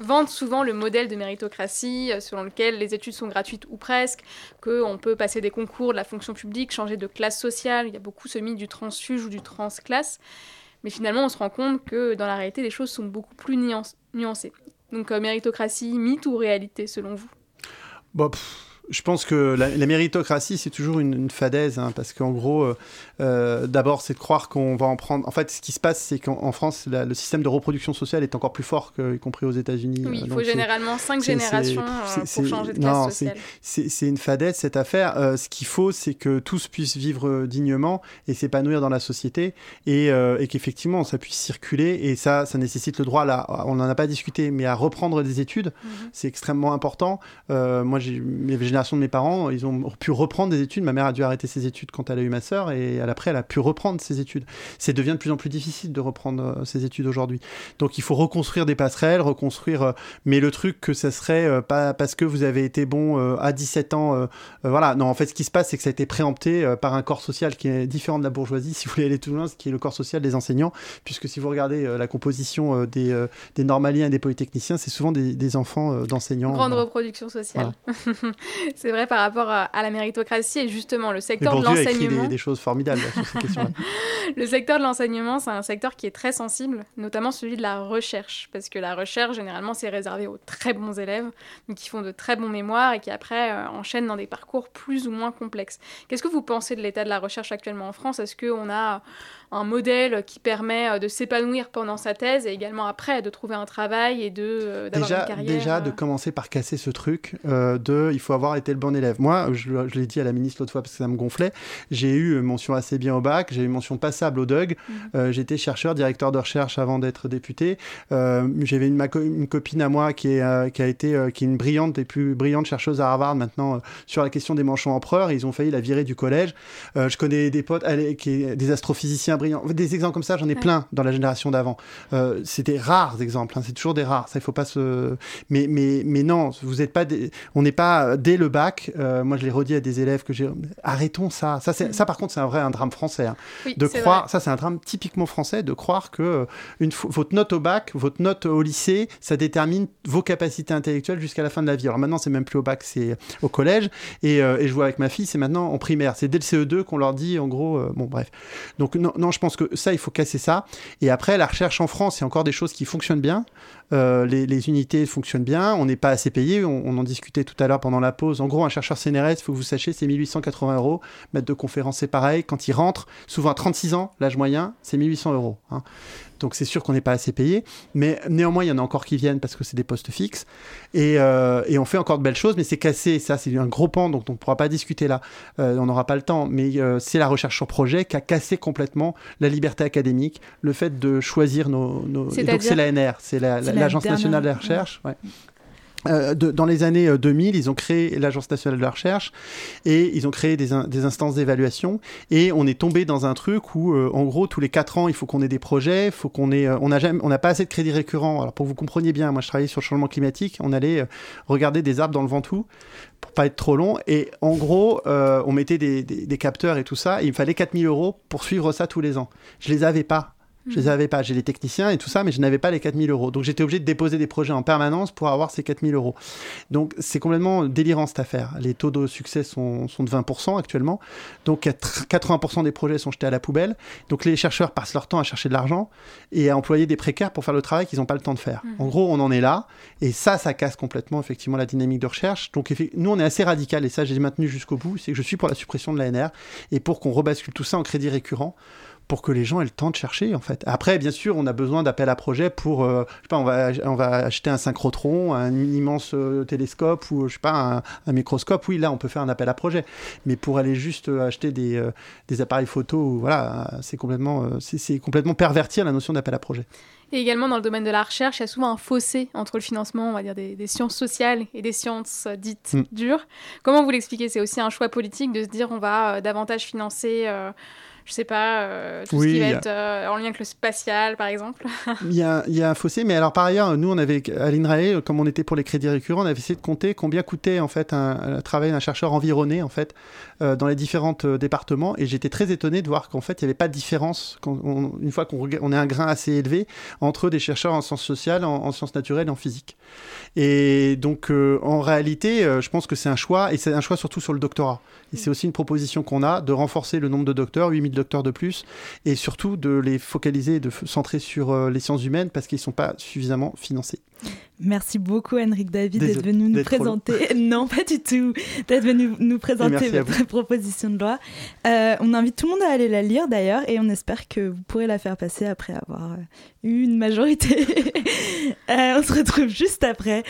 vante souvent le modèle de méritocratie selon lequel les études sont gratuites ou presque, qu'on peut passer des concours de la fonction publique, changer de classe sociale. Il y a beaucoup ce mythe du transfuge ou du transclasse. Mais finalement, on se rend compte que dans la réalité, les choses sont beaucoup plus nuancées. Donc, euh, méritocratie, mythe ou réalité, selon vous? Bon, je pense que la, méritocratie, c'est toujours une, une fadaise, hein, parce qu'en gros, euh, euh, d'abord, c'est de croire qu'on va en prendre. En fait, ce qui se passe, c'est qu'en France, le système de reproduction sociale est encore plus fort, que, y compris aux États-Unis. Oui, il faut généralement cinq générations euh, pour changer de classe non, sociale. C'est une fadaise, cette affaire. ce qu'il faut, c'est que tous puissent vivre dignement et s'épanouir dans la société, et, et qu'effectivement, ça puisse circuler. Et ça, ça nécessite le droit, là, on n'en a pas discuté, mais à reprendre des études, mhm. c'est extrêmement important. moi, j'ai de mes parents, ils ont pu reprendre des études. Ma mère a dû arrêter ses études quand elle a eu ma sœur et après, elle a pu reprendre ses études. C'est devient de plus en plus difficile de reprendre euh, ses études aujourd'hui. Donc, il faut reconstruire des passerelles, reconstruire. Euh, mais le truc que ça serait euh, pas parce que vous avez été bon à 17 ans, voilà. Non, en fait, ce qui se passe, c'est que ça a été préempté par un corps social qui est différent de la bourgeoisie, si vous voulez aller tout loin, ce qui est le corps social des enseignants, puisque si vous regardez la composition des, des normaliens et des polytechniciens, c'est souvent des, enfants d'enseignants. Grande reproduction sociale. c'est vrai par rapport à, la méritocratie et justement le secteur de l'enseignement. Des, des choses formidables sur ces questions-là. le secteur de l'enseignement, c'est un secteur qui est très sensible, notamment celui de la recherche, parce que la recherche, généralement, c'est réservé aux très bons élèves, qui font de très bons mémoires et qui après euh, enchaînent dans des parcours plus ou moins complexes. Qu'est-ce que vous pensez de l'état de la recherche actuellement en France? Est-ce qu'on a un modèle qui permet euh, de s'épanouir pendant sa thèse et également après de trouver un travail et de euh, d'avoir une carrière. Déjà de commencer par casser ce truc de il faut avoir été le bon élève. Moi, je, l'ai dit à la ministre l'autre fois parce que ça me gonflait. J'ai eu mention assez bien au bac, j'ai eu mention passable au DUG. Mhm. J'étais chercheur, directeur de recherche avant d'être député. J'avais une, une, copine à moi qui, est, qui a été qui est une brillante des plus brillantes chercheuses à Harvard maintenant sur la question des manchons empereurs. Ils ont failli la virer du collège. je connais des potes qui, des astrophysiciens brillant. Des exemples comme ça, j'en ai Ouais. plein dans la génération d'avant. Euh, c'est des rares exemples, hein, c'est toujours des rares. Ça, il faut pas se. Mais, mais, mais non, vous êtes pas. Des... On n'est pas euh, dès le bac. euh, moi, je l'ai redit à des élèves que j'ai. Arrêtons ça. Ça, c'est- ça par contre, c'est un vrai un drame français. hein. Oui, de croire, vrai. ça c'est un drame typiquement français, de croire que euh, une fois- votre note au bac, votre note au lycée, ça détermine vos capacités intellectuelles jusqu'à la fin de la vie. Alors maintenant, c'est même plus au bac, c'est au collège. Et, euh, et je vois avec ma fille, c'est maintenant en primaire. C'est dès le CE2 qu'on leur dit, en gros, bon bref. Donc non, non, je pense que ça, il faut casser ça. Et après, la recherche en France, a encore des choses qui fonctionnent bien. Euh, les, unités fonctionnent bien. On n'est pas assez payé. On, on en discutait tout à l'heure pendant la pause. En gros, un chercheur CNRS, il faut que vous sachiez, c'est 1880 euros. Maître de conférence, c'est pareil. Quand il rentre, souvent à 36 ans, l'âge moyen, c'est 1800 euros. hein. Donc c'est sûr qu'on n'est pas assez payé. Mais néanmoins, il y en a encore qui viennent parce que c'est des postes fixes. Et, euh, et on fait encore de belles choses, mais c'est cassé. Ça, c'est un gros pan, donc on ne pourra pas discuter là. Euh, on n'aura pas le temps. Mais euh, c'est la recherche sur projet qui a cassé complètement la liberté académique, le fait de choisir nos. nos... et Donc c'est l'ANR, c'est la- C'est la- la l'Agence nationale de la recherche. ouais. Euh, dans les années euh, 2000, ils ont créé l'Agence nationale de la recherche et ils ont créé des, in- des instances d'évaluation. Et on est tombé dans un truc où, euh, en gros, tous les quatre ans, il faut qu'on ait des projets, faut qu'on ait, euh, on n'a pas assez de crédits récurrents. Alors pour que vous compreniez bien, moi je travaillais sur le changement climatique, on allait euh, regarder des arbres dans le Ventoux pour pas être trop long. Et en gros, euh, on mettait des capteurs et tout ça. Et il me fallait 4000 euros pour suivre ça tous les ans. Je les avais pas. Je les avais pas. J'ai les techniciens et tout ça, mais je n'avais pas les 4000 euros. Donc j'étais obligé de déposer des projets en permanence pour avoir ces 4000 euros. Donc c'est complètement délirant cette affaire. Les taux de succès sont, sont de 20% actuellement. Donc 80% des projets sont jetés à la poubelle. Donc les chercheurs passent leur temps à chercher de l'argent et à employer des précaires pour faire le travail qu'ils n'ont pas le temps de faire. En gros, on en est là. Et ça, ça casse complètement effectivement la dynamique de recherche. Donc nous, on est assez radical et ça, j'ai maintenu jusqu'au bout. C'est que je suis pour la suppression de l'ANR et pour qu'on rebascule tout ça en crédit récurrent pour que les gens aient le temps de chercher en fait. Après, bien sûr, on a besoin d'appels à projets pour, euh, je sais pas, on va, on va acheter un synchrotron, un immense euh, télescope ou je sais pas un, un microscope. Oui, là, on peut faire un appel à projet. Mais pour aller juste euh, acheter des, euh, des appareils photo, voilà, c'est complètement, c'est complètement pervertir la notion d'appel à projet. Et également dans le domaine de la recherche, il y a souvent un fossé entre le financement, on va dire, des, des sciences sociales et des sciences dites Mm. dures. Comment vous l'expliquez? C'est aussi un choix politique de se dire on va davantage financer, je sais pas, euh, tout Oui, ce qui va a- être euh, en lien avec le spatial, par exemple. Il y, a, il y a un fossé, mais alors par ailleurs, nous, on avait, à l'INRAE, comme on était pour les crédits récurrents, on avait essayé de compter combien coûtait en fait un, un travail d'un chercheur environné en fait euh, dans les différents départements, et j'étais très étonné de voir qu'en fait il n'y avait pas de différence quand on- une fois qu'on on est un grain assez élevé entre des chercheurs en sciences sociales, en, en sciences naturelles, en physique. Et donc en réalité, je pense que c'est un choix, et c'est un choix surtout sur le doctorat. Et c'est aussi une proposition qu'on a de renforcer le nombre de docteurs, 8000 docteurs de plus, et surtout de les focaliser et de centrer sur euh, les sciences humaines parce qu'ils ne sont pas suffisamment financés. Merci beaucoup, Henrik David, d'être venu nous présenter. Non, pas du tout. D'être venu nous présenter votre proposition de loi. Euh, on invite tout le monde à aller la lire d'ailleurs et on espère que vous pourrez la faire passer après avoir euh, eu une majorité. Euh, on se retrouve juste après.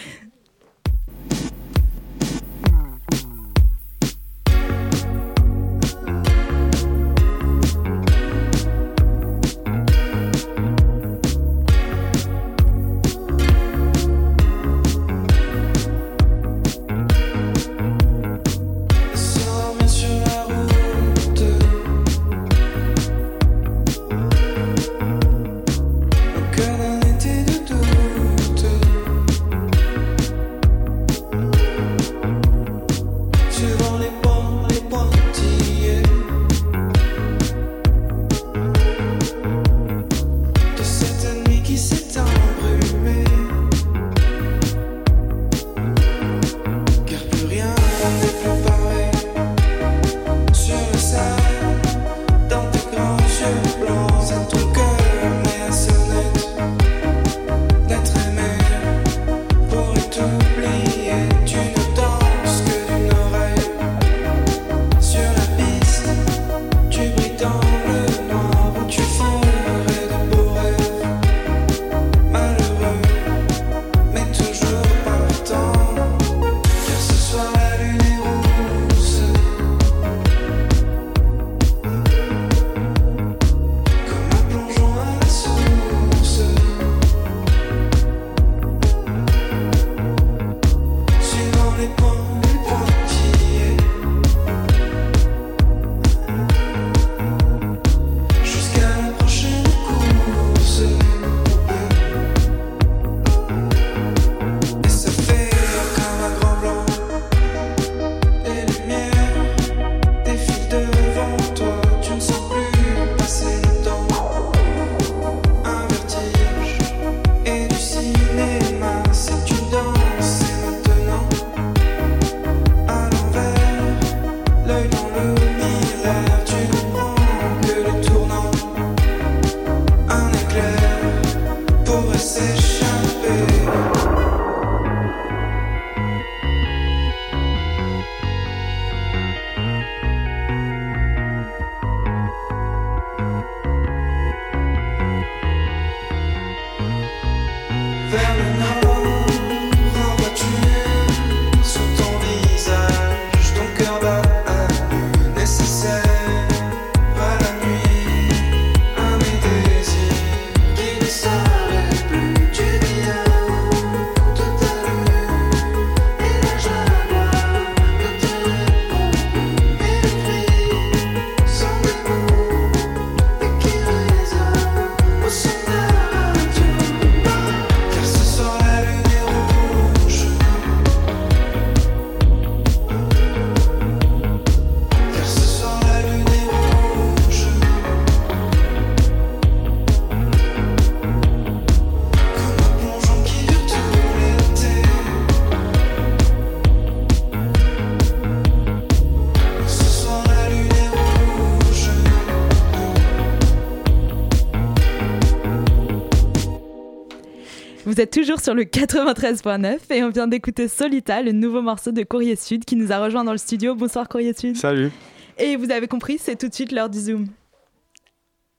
Vous êtes toujours sur le 93.9 et on vient d'écouter Solita, le nouveau morceau de Courrier Sud qui nous a rejoint dans le studio. Bonsoir Courrier Sud. Salut. Et vous avez compris, c'est tout de suite l'heure du Zoom.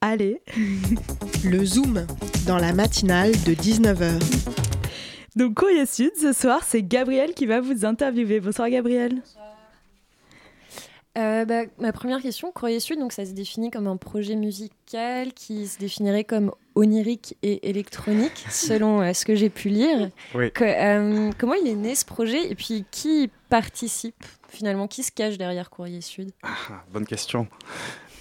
Allez. Le Zoom, dans la matinale de 19h. Donc Courrier Sud, ce soir, c'est Gabriel qui va vous interviewer. Bonsoir Gabriel. Euh, bah, ma première question, Courrier Sud, donc ça se définit comme un projet musical qui se définirait comme onirique et électronique, selon euh, ce que j'ai pu lire. Oui. Que, euh, comment il est né ce projet et puis qui participe finalement? Qui se cache derrière Courrier Sud? Ah, bonne question.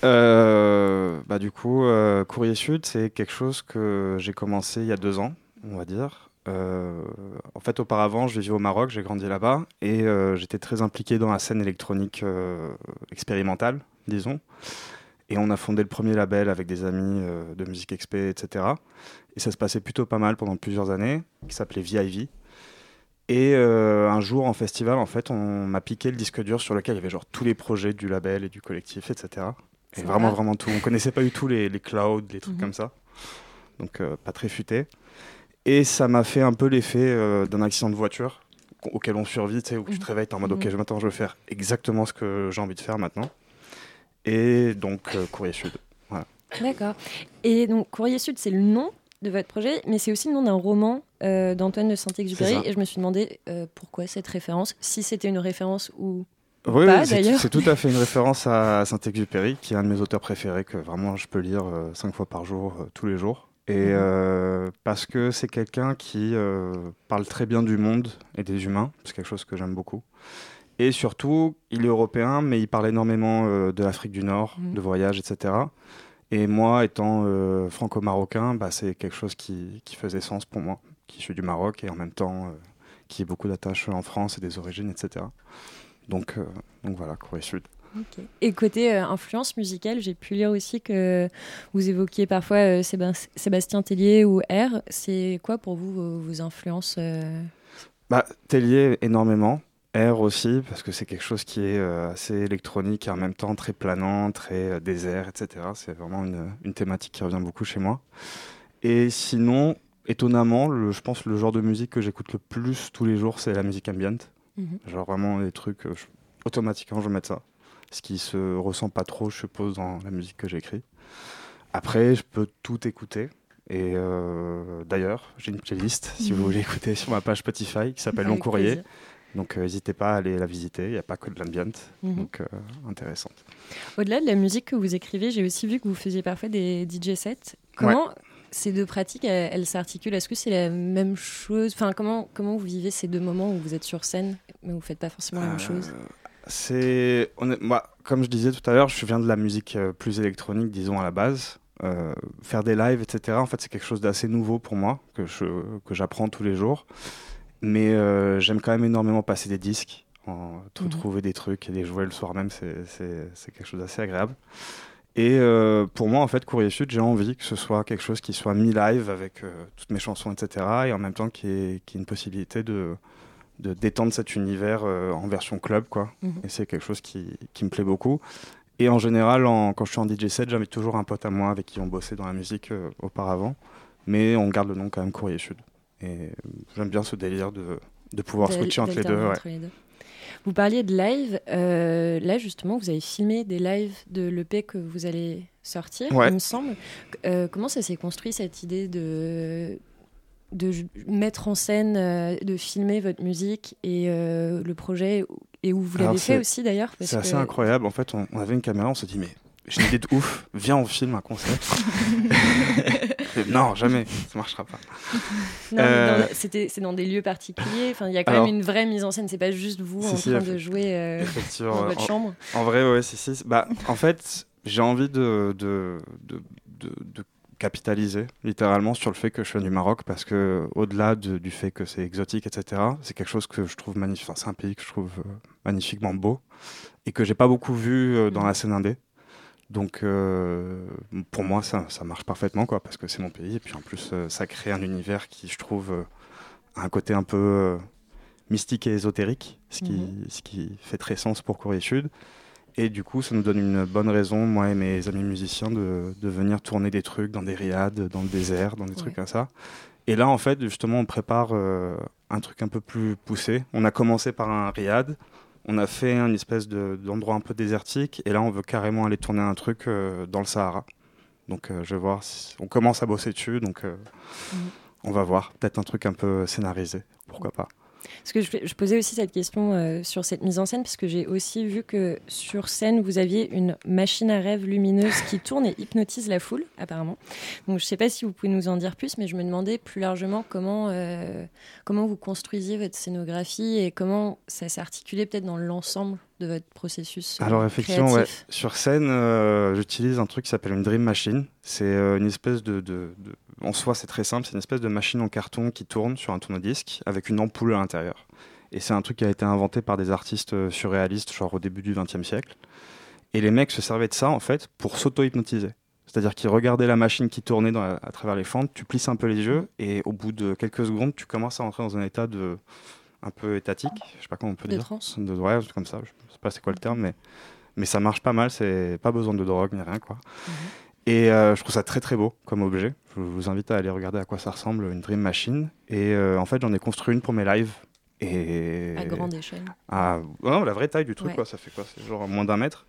Bah, du coup, Courrier Sud, c'est quelque chose que j'ai commencé il y a deux ans, on va dire. Euh, en fait, auparavant, je vivais au Maroc, j'ai grandi là-bas et euh, j'étais très impliqué dans la scène électronique euh, expérimentale, disons. Et on a fondé le premier label avec des amis de musique XP, etc. Et ça se passait plutôt pas mal pendant plusieurs années, qui s'appelait VIV. Et un jour en festival, en fait, on m'a piqué le disque dur sur lequel il y avait genre tous les projets du label et du collectif, etc. Et vraiment, vraiment tout. On connaissait pas du tout les, les clouds, les trucs Mhm. comme ça. Donc pas très futé. Et ça m'a fait un peu l'effet euh, d'un accident de voiture qu- auquel on survit, tu sais, où tu te Mhm. réveilles, t'es en mode, ok, je- maintenant je veux faire exactement ce que j'ai envie de faire maintenant. Et donc, euh, Courrier Sud. D'accord. Et donc Courrier Sud, c'est le nom de votre projet, mais c'est aussi le nom d'un roman euh, d'Antoine de Saint-Exupéry. Et je me suis demandé euh, pourquoi cette référence, si c'était une référence ou Oui, pas, oui, c'est- tout à fait une référence à Saint-Exupéry, qui est un de mes auteurs préférés, que vraiment je peux lire cinq fois par jour, tous les jours. Et Mhm. euh, parce que c'est quelqu'un qui euh, parle très bien du monde et des humains, c'est quelque chose que j'aime beaucoup. Et surtout, il est européen, mais il parle énormément euh, de l'Afrique du Nord, Mhm. de voyage, etc. Et moi, étant franco-marocain, bah, c'est quelque chose qui, qui faisait sens pour moi, qui suis du Maroc et en même temps qui ai beaucoup d'attaches en France et des origines, etc. Donc, donc voilà, Corée Sud. Et côté euh, influence musicale, j'ai pu lire aussi que vous évoquiez parfois euh, Séba- Sébastien Tellier ou R. C'est quoi pour vous vos, vos influences euh Bah, Tellier, énormément. R aussi, parce que c'est quelque chose qui est euh, assez électronique et en même temps très planant, très désert, etc. C'est vraiment une, une thématique qui revient beaucoup chez moi. Et sinon, étonnamment, le, je pense que le genre de musique que j'écoute le plus tous les jours, c'est la musique ambient. Mhm. Genre vraiment des trucs, je- automatiquement je vais mettre ça. Ce qui se ressent pas trop, je suppose, dans la musique que j'écris. Après, je peux tout écouter. Et euh, d'ailleurs, j'ai une playlist, si vous voulez écouter, sur ma page Spotify, qui s'appelle Long Courrier. plaisir. Donc euh, n'hésitez pas à aller la visiter, il n'y a pas que de l'ambient, Mhm. donc euh, intéressante. Au-delà de la musique que vous écrivez, j'ai aussi vu que vous faisiez parfois des DJ sets. Comment ces deux pratiques, elles, elles s'articulent? Est-ce que c'est la même chose? Enfin, comment, comment vous vivez ces deux moments où vous êtes sur scène, mais vous ne faites pas forcément la même chose? C'est, moi, comme je disais tout à l'heure, je viens de la musique euh, plus électronique, disons à la base. Euh, faire des lives, etc. En fait, c'est quelque chose d'assez nouveau pour moi que je que j'apprends tous les jours. Mais euh, j'aime quand même énormément passer des disques, en, Mhm. trouver des trucs et les jouer le soir même. C'est quelque chose d'assez agréable. Et euh, pour moi, en fait, Courrier Sud, j'ai envie que ce soit quelque chose qui soit mis live avec euh, toutes mes chansons, etc. Et en même temps, qu'il y ait, qu'il y ait une possibilité de, de d'étendre cet univers euh, en version club, quoi. Mhm. Et c'est quelque chose qui, qui me plaît beaucoup. Et en général, en- quand je suis en DJ set, j'invite toujours un pote à moi avec qui on bossait dans la musique euh, auparavant. Mais on garde le nom quand même Courrier Sud. Et euh, j'aime bien ce délire de, de pouvoir D'al- switcher entre les deux. d'alterner ouais. entre les deux. Vous parliez de live. euh, là, justement, vous avez filmé des lives de l'EP que vous allez sortir, Ouais. il me semble. Euh, comment ça s'est construit, cette idée de, de mettre en scène, euh, de filmer votre musique et euh, le projet, et où vous l'avez fait aussi d'ailleurs C'est assez que- incroyable. En fait, on, on avait une caméra, on se dit, mais j'ai une idée de ouf, viens, on filme un concert. Et non, jamais, ça marchera pas. Euh, c'est dans des lieux particuliers. Enfin, il y a quand Alors- même une vraie mise en scène. C'est pas juste vous en si, train de jouer euh, dans votre En- chambre. En vrai, ouais, si, si. Bah, en fait, j'ai envie de, de, de, de- de capitaliser littéralement sur le fait que je viens du Maroc parce que, au-delà de- du fait que c'est exotique, etc., c'est quelque chose que je trouve magnifique. Enfin, c'est un pays que je trouve euh, magnifiquement beau et que j'ai pas beaucoup vu euh, dans la scène indé. Donc, euh, pour moi, ça, ça marche parfaitement, quoi, parce que c'est mon pays. Et puis, en plus, ça crée un univers qui, je trouve, a un côté un peu mystique et ésotérique, ce qui, Mhm. ce qui fait très sens pour Corée Sud. Et du coup, ça nous donne une bonne raison, moi et mes amis musiciens, de, de venir tourner des trucs dans des riades, dans le désert, dans des trucs comme ça. Et là, en fait, justement, on prépare euh, un truc un peu plus poussé. On a commencé par un riad, on a fait une espèce de- d'endroit un peu désertique, et là, on veut carrément aller tourner un truc euh, dans le Sahara. Donc, euh, je vais voir. si- On commence à bosser dessus, donc Mhm. on va voir. Peut-être un truc un peu scénarisé, pourquoi pas. Parce que je, je posais aussi cette question euh, sur cette mise en scène, parce que j'ai aussi vu que sur scène, vous aviez une machine à rêve lumineuse qui tourne et hypnotise la foule, apparemment. Donc je ne sais pas si vous pouvez nous en dire plus, mais je me demandais plus largement comment, euh, comment vous construisiez votre scénographie et comment ça s'articulait peut-être dans l'ensemble de votre processus. euh, Alors effectivement, ouais. sur scène, j'utilise un truc qui s'appelle une Dream Machine. C'est une espèce de, de- de- En soi, c'est très simple. C'est une espèce de machine en carton qui tourne sur un tourne-disque avec une ampoule à l'intérieur. Et c'est un truc qui a été inventé par des artistes euh, surréalistes, genre au début du XXe siècle. Et les mecs se servaient de ça, en fait, pour s'auto-hypnotiser. C'est-à-dire qu'ils regardaient la machine qui tournait dans la- à travers les fentes, tu plisses un peu les yeux, et au bout de quelques secondes, tu commences à entrer dans un état de un peu étatique, je sais pas comment on peut De dire. De, ouais, comme ça, je sais pas c'est quoi le terme, mais, mais ça marche pas mal, c'est pas besoin de drogue ni rien, quoi. Et euh, je trouve ça très très beau comme objet. Je vous invite à aller regarder à quoi ça ressemble, une Dream Machine. Et euh, en fait, j'en ai construit une pour mes lives. Et... À grande échelle. Ah, non, la vraie taille du truc, Ouais. quoi. Ça fait quoi? C'est genre moins d'un mètre.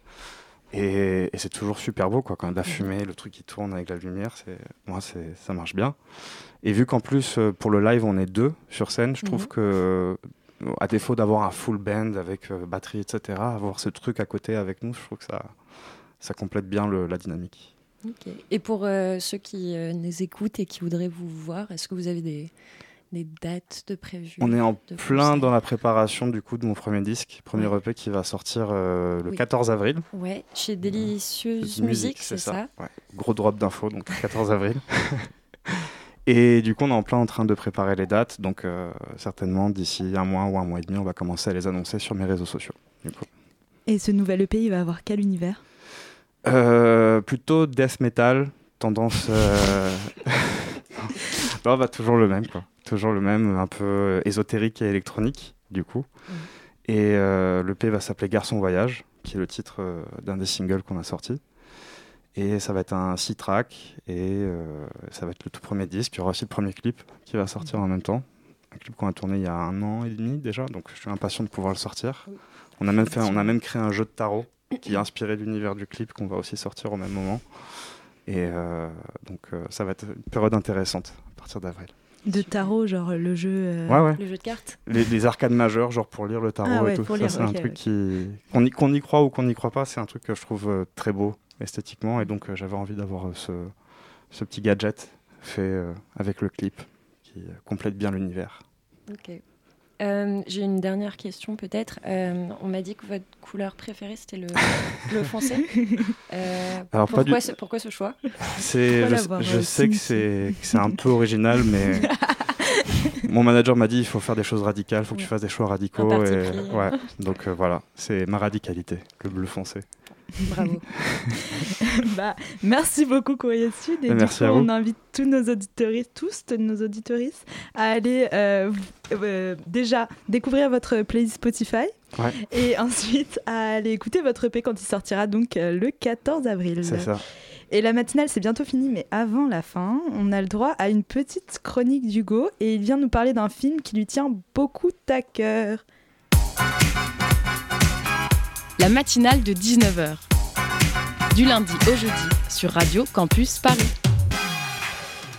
Et, et c'est toujours super beau, quoi. Quand la fumée, le truc qui tourne avec la lumière, c'est moi, c'est ça marche bien. Et vu qu'en plus, euh, pour le live, on est deux sur scène, je trouve Mhm. que, à défaut d'avoir un full band avec euh, batterie, etc., avoir ce truc à côté avec nous, je trouve que ça, ça complète bien le- la dynamique. Et pour euh, ceux qui euh, nous écoutent et qui voudraient vous voir, est-ce que vous avez des, des dates de prévues On est en plein dans la préparation du coup de mon premier disque, premier Ouais. EP qui va sortir euh, le Oui. 14 avril. Ouais, chez Délicieuse Musique, c'est ça, Ouais. Gros drop d'infos, donc 14 avril. et du coup, on est en plein en train de préparer les dates, donc euh, certainement d'ici un mois ou un mois et demi, on va commencer à les annoncer sur mes réseaux sociaux. Du coup. Et ce nouvel EP, il va avoir quel univers? Euh, plutôt death metal, tendance. euh, non, bah, toujours le même, quoi. Toujours le même, un peu ésotérique et électronique, du coup. Et euh, le P va s'appeler Garçon Voyage, qui est le titre euh, d'un des singles qu'on a sorti. Et ça va être un six track et ça va être le tout premier disque. Il y aura aussi le premier clip qui va sortir en même temps. Un clip qu'on a tourné il y a un an et demi déjà, donc je suis impatient de pouvoir le sortir. On a même, fait, on a même créé un jeu de tarot qui est inspiré de l'univers du clip qu'on va aussi sortir au même moment. Et euh, donc euh, ça va être une période intéressante à partir d'avril. De tarot, genre le jeu. euh, Ouais, ouais. Le jeu de cartes Les, les arcades majeures, genre pour lire le tarot Ah ouais, et tout. Ça, c'est un truc qui. Qu'on y, qu'on y croit ou qu'on n'y croit pas, c'est un truc que je trouve euh, très beau esthétiquement. Et donc, euh, j'avais envie d'avoir euh, ce, ce petit gadget fait euh, avec le clip qui euh, complète bien l'univers. Ok. Euh, J'ai une dernière question peut-être. Euh, on m'a dit que votre couleur préférée c'était le bleu foncé. Euh, Alors, pas pourquoi, du- ce, pourquoi ce choix? C'est, Pourquoi je, je sais que c'est, que c'est un peu original, mais mon manager m'a dit il faut faire des choses radicales, il faut que tu fasses des choix radicaux. et- ouais. Donc euh, voilà, c'est ma radicalité, le bleu foncé. Bravo. bah, merci beaucoup Courrier Sud et Merci du à vous. on invite tous nos auditoristes, tous nos auditoristes à aller euh, euh, déjà découvrir votre playlist Spotify Ouais. et ensuite à aller écouter votre EP quand il sortira donc euh, le 14 avril. C'est ça. Et la matinale c'est bientôt fini mais avant la fin on a le droit à une petite chronique d'Hugo et il vient nous parler d'un film qui lui tient beaucoup à cœur. La matinale de 19h. Du lundi au jeudi sur Radio Campus Paris.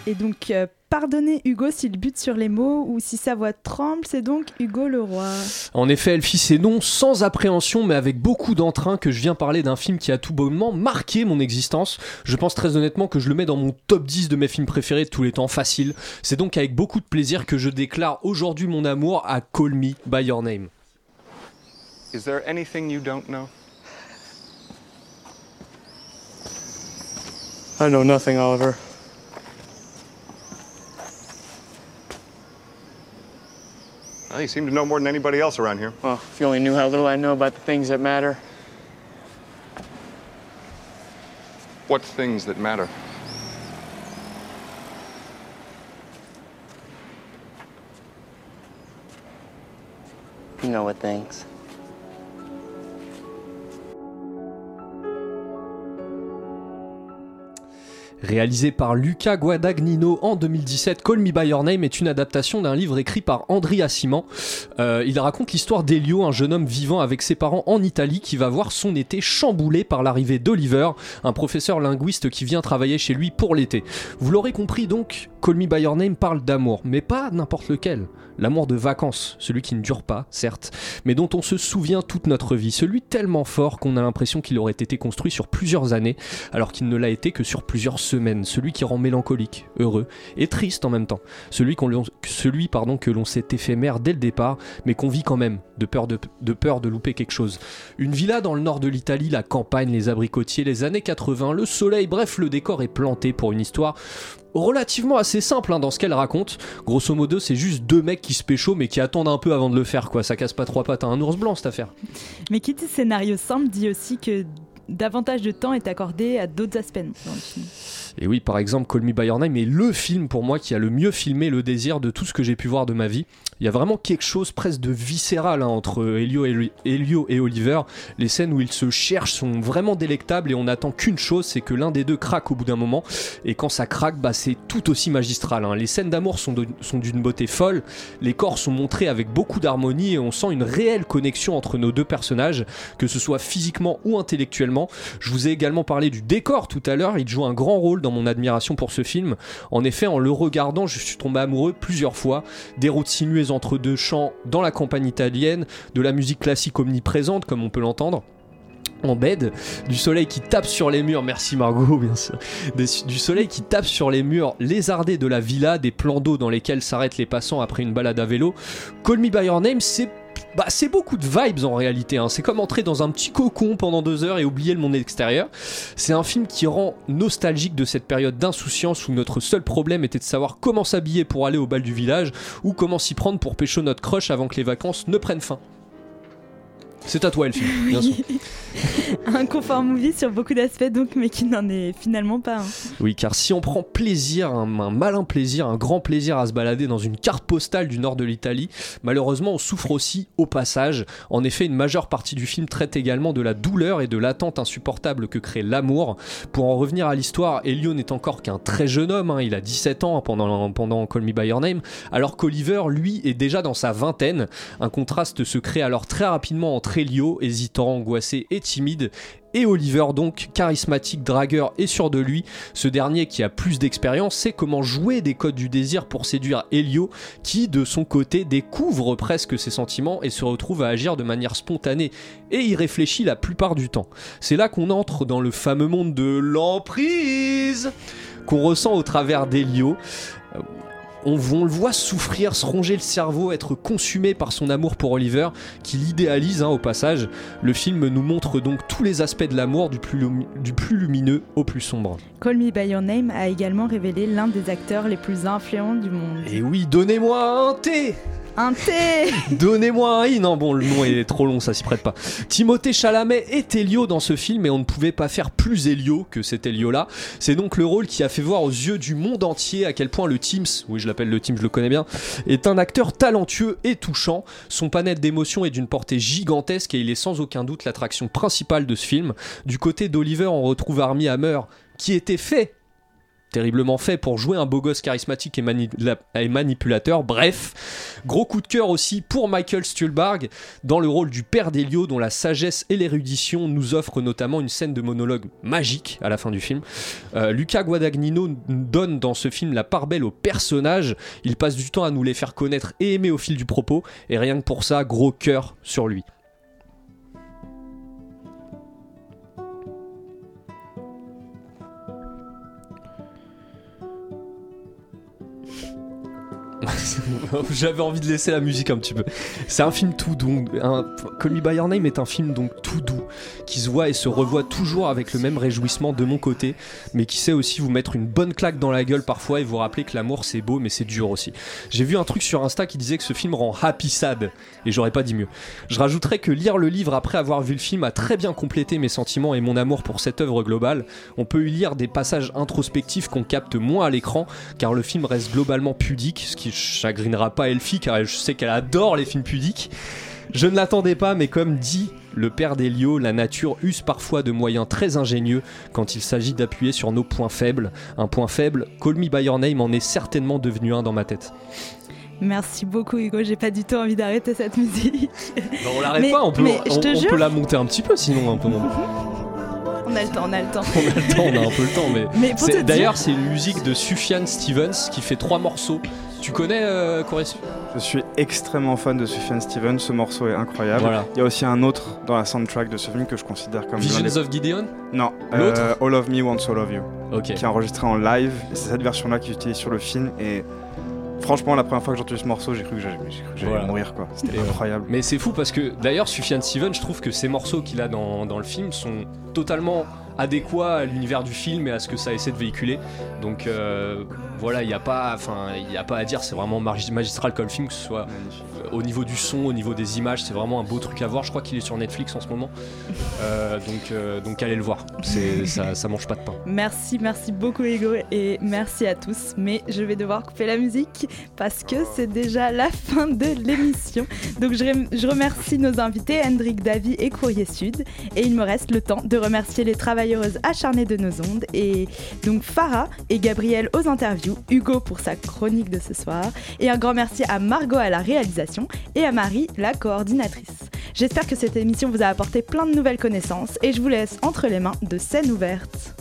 Et donc, euh, pardonnez Hugo s'il bute sur les mots ou si sa voix tremble, c'est donc Hugo Leroy. En effet, elle fit ses noms sans appréhension, mais avec beaucoup d'entrain que je viens parler d'un film qui a tout bonnement marqué mon existence. Je pense très honnêtement que je le mets dans mon top 10 de mes films préférés de tous les temps, facile. C'est donc avec beaucoup de plaisir que je déclare aujourd'hui mon amour à Call Me By Your Name. Is there anything you don't know? I know nothing, Oliver. Well, you seem to know more than anybody else around here. Well, if you only knew how little I know about the things that matter. What things that matter? You know what things. Réalisé par Luca Guadagnino en 2017, Call Me By Your Name est une adaptation d'un livre écrit par André Assiman. Euh, il raconte l'histoire d'Elio, un jeune homme vivant avec ses parents en Italie qui va voir son été chamboulé par l'arrivée d'Oliver, un professeur linguiste qui vient travailler chez lui pour l'été. Vous l'aurez compris donc, Call Me parle d'amour, mais pas n'importe lequel. L'amour de vacances, celui qui ne dure pas, certes, mais dont on se souvient toute notre vie, celui tellement fort qu'on a l'impression qu'il aurait été construit sur plusieurs années, alors qu'il ne l'a été que sur plusieurs semaines, celui qui rend mélancolique, heureux et triste en même temps, celui, celui pardon, que l'on sait éphémère dès le départ, mais qu'on vit quand même, de peur de, de peur de louper quelque chose. Une villa dans le nord de l'Italie, la campagne, les abricotiers, les années 80, le soleil, bref, le décor est planté pour une histoire relativement assez simple hein, dans ce qu'elle raconte. Grosso modo, c'est juste deux mecs qui se pécho mais qui attendent un peu avant de le faire, quoi. Ça casse pas trois pattes à un ours blanc cette affaire. Mais qui dit scénario simple dit aussi que davantage de temps est accordé à d'autres aspects dans le film. Et oui, par exemple, Call Me By Your Name est le film pour moi qui a le mieux filmé le désir de tout ce que j'ai pu voir de ma vie. Il y a vraiment quelque chose presque de viscéral hein, entre Elio et, Elio et Oliver. Les scènes où ils se cherchent sont vraiment délectables et on n'attend qu'une chose, c'est que l'un des deux craque au bout d'un moment. Et quand ça craque, bah, c'est tout aussi magistral. hein. Les scènes d'amour sont d'une beauté folle, les corps sont montrés avec beaucoup d'harmonie et on sent une réelle connexion entre nos deux personnages, que ce soit physiquement ou intellectuellement. Je vous ai également parlé du décor tout à l'heure, il joue un grand rôle dans mon admiration pour ce film. En effet, en le regardant, je suis tombé amoureux plusieurs fois. Des routes sinueuses entre deux champs dans la campagne italienne, de la musique classique omniprésente comme on peut l'entendre en bed, du soleil qui tape sur les murs, merci Margot bien sûr, du soleil qui tape sur les murs lézardés de la villa, des plans d'eau dans lesquels s'arrêtent les passants après une balade à vélo. Call Me By Your Name, c'est bah, c'est beaucoup de vibes en réalité. hein. C'est comme entrer dans un petit cocon pendant deux heures et oublier le monde extérieur. C'est un film qui rend nostalgique de cette période d'insouciance où notre seul problème était de savoir comment s'habiller pour aller au bal du village ou comment s'y prendre pour pécho notre crush avant que les vacances ne prennent fin. C'est à toi, Elfie, bien sûr. un confort movie sur beaucoup d'aspects donc, mais qui n'en est finalement pas. Oui, car si on prend plaisir, un, un malin plaisir, un grand plaisir à se balader dans une carte postale du nord de l'Italie, malheureusement on souffre aussi au passage. En effet, une majeure partie du film traite également de la douleur et de l'attente insupportable que crée l'amour. Pour en revenir à l'histoire, Elio n'est encore qu'un très jeune homme, hein, il a 17 ans pendant, pendant Call Me By Your Name, alors qu'Oliver, lui, est déjà dans sa vingtaine. Un contraste se crée alors très rapidement entre Elio, hésitant, angoissé et timide, et Oliver donc, charismatique, dragueur et sûr de lui. Ce dernier qui a plus d'expérience sait comment jouer des codes du désir pour séduire Elio, qui de son côté découvre presque ses sentiments et se retrouve à agir de manière spontanée et irréfléchie la plupart du temps. C'est là qu'on entre dans le fameux monde de l'emprise qu'on ressent au travers d'Elio. On, on le voit souffrir, se ronger le cerveau, être consumé par son amour pour Oliver, qui l'idéalise hein, au passage. Le film nous montre donc tous les aspects de l'amour, du plus, lumi- du plus lumineux au plus sombre. Call Me By Your Name a également révélé l'un des acteurs les plus influents du monde. Et oui, donnez-moi un thé Un thé Donnez-moi un i Non, bon, le nom est trop long, ça s'y prête pas. Timothée Chalamet est Elio dans ce film et on ne pouvait pas faire plus Elio que cet Elio-là. C'est donc le rôle qui a fait voir aux yeux du monde entier à quel point le Teams, oui, je l'appelle le Teams, je le connais bien, est un acteur talentueux et touchant. Son panel d'émotions est d'une portée gigantesque et il est sans aucun doute l'attraction principale de ce film. Du côté d'Oliver, on retrouve Armie Hammer, qui était fait terriblement fait pour jouer un beau gosse charismatique et, mani- la- et manipulateur. Bref, gros coup de cœur aussi pour Michael Stuhlbarg dans le rôle du père d'Elio dont la sagesse et l'érudition nous offrent notamment une scène de monologue magique à la fin du film. Euh, Luca Guadagnino donne dans ce film la part belle aux personnages. Il passe du temps à nous les faire connaître et aimer au fil du propos et rien que pour ça, gros cœur sur lui. J'avais envie de laisser la musique un petit peu. C'est un film tout doux. Un... Call By Your Name est un film donc tout doux, qui se voit et se revoit toujours avec le même réjouissement de mon côté, mais qui sait aussi vous mettre une bonne claque dans la gueule parfois et vous rappeler que l'amour c'est beau mais c'est dur aussi. J'ai vu un truc sur Insta qui disait que ce film rend happy sad, et j'aurais pas dit mieux. Je rajouterais que lire le livre après avoir vu le film a très bien complété mes sentiments et mon amour pour cette œuvre globale. On peut y lire des passages introspectifs qu'on capte moins à l'écran, car le film reste globalement pudique, ce qui chagrinera pas Elfie, car je sais qu'elle adore les films pudiques. Je ne l'attendais pas, mais comme dit le père d'Elio, la nature use parfois de moyens très ingénieux quand il s'agit d'appuyer sur nos points faibles. Un point faible, Call Me By Your Name en est certainement devenu un dans ma tête. Merci beaucoup Hugo, j'ai pas du tout envie d'arrêter cette musique. On l'arrête pas, on peut, on, on jure- peut la monter un petit peu sinon un peu. On On a le temps, on a le temps. a le temps, on a un peu le temps, mais. Mais D'ailleurs, c'est une musique de Sufjan Stevens qui fait trois morceaux. Tu connais euh, Je suis extrêmement fan de Sufjan Stevens, ce morceau est incroyable. Voilà. Il y a aussi un autre dans la soundtrack de ce film que je considère comme Visions des- of Gideon? Non, L'autre? euh, All of Me Wants All of You, qui est enregistré en live. C'est cette version-là qui est utilisée sur le film. Et franchement, la première fois que j'ai entendu ce morceau, j'ai cru que j'allais Voilà. mourir. quoi. C'était euh, incroyable. Mais c'est fou parce que d'ailleurs, Sufjan Stevens, je trouve que ces morceaux qu'il a dans, dans le film sont totalement adéquats à l'univers du film et à ce que ça essaie de véhiculer. Donc euh, voilà, il n'y a, pas- a pas à dire, c'est vraiment magi- magistral comme film, que ce soit euh, au niveau du son, au niveau des images, c'est vraiment un beau truc à voir. Je crois qu'il est sur Netflix en ce moment. Euh, donc, donc allez le voir, ça, mange pas de pain. Merci, merci beaucoup Hugo et merci à tous. Mais je vais devoir couper la musique parce que c'est déjà la fin de l'émission. Donc je, je remercie nos invités, Hendrik Davy et Courrier Sud. Et il me reste le temps de remercier les acharnées de nos ondes. Et donc Farah et Gabriel aux interviews, Hugo pour sa chronique de ce soir. Et un grand merci à Margot à la réalisation et à Marie, la coordinatrice. J'espère que cette émission vous a apporté plein de nouvelles connaissances et je vous laisse entre les mains de scènes ouvertes.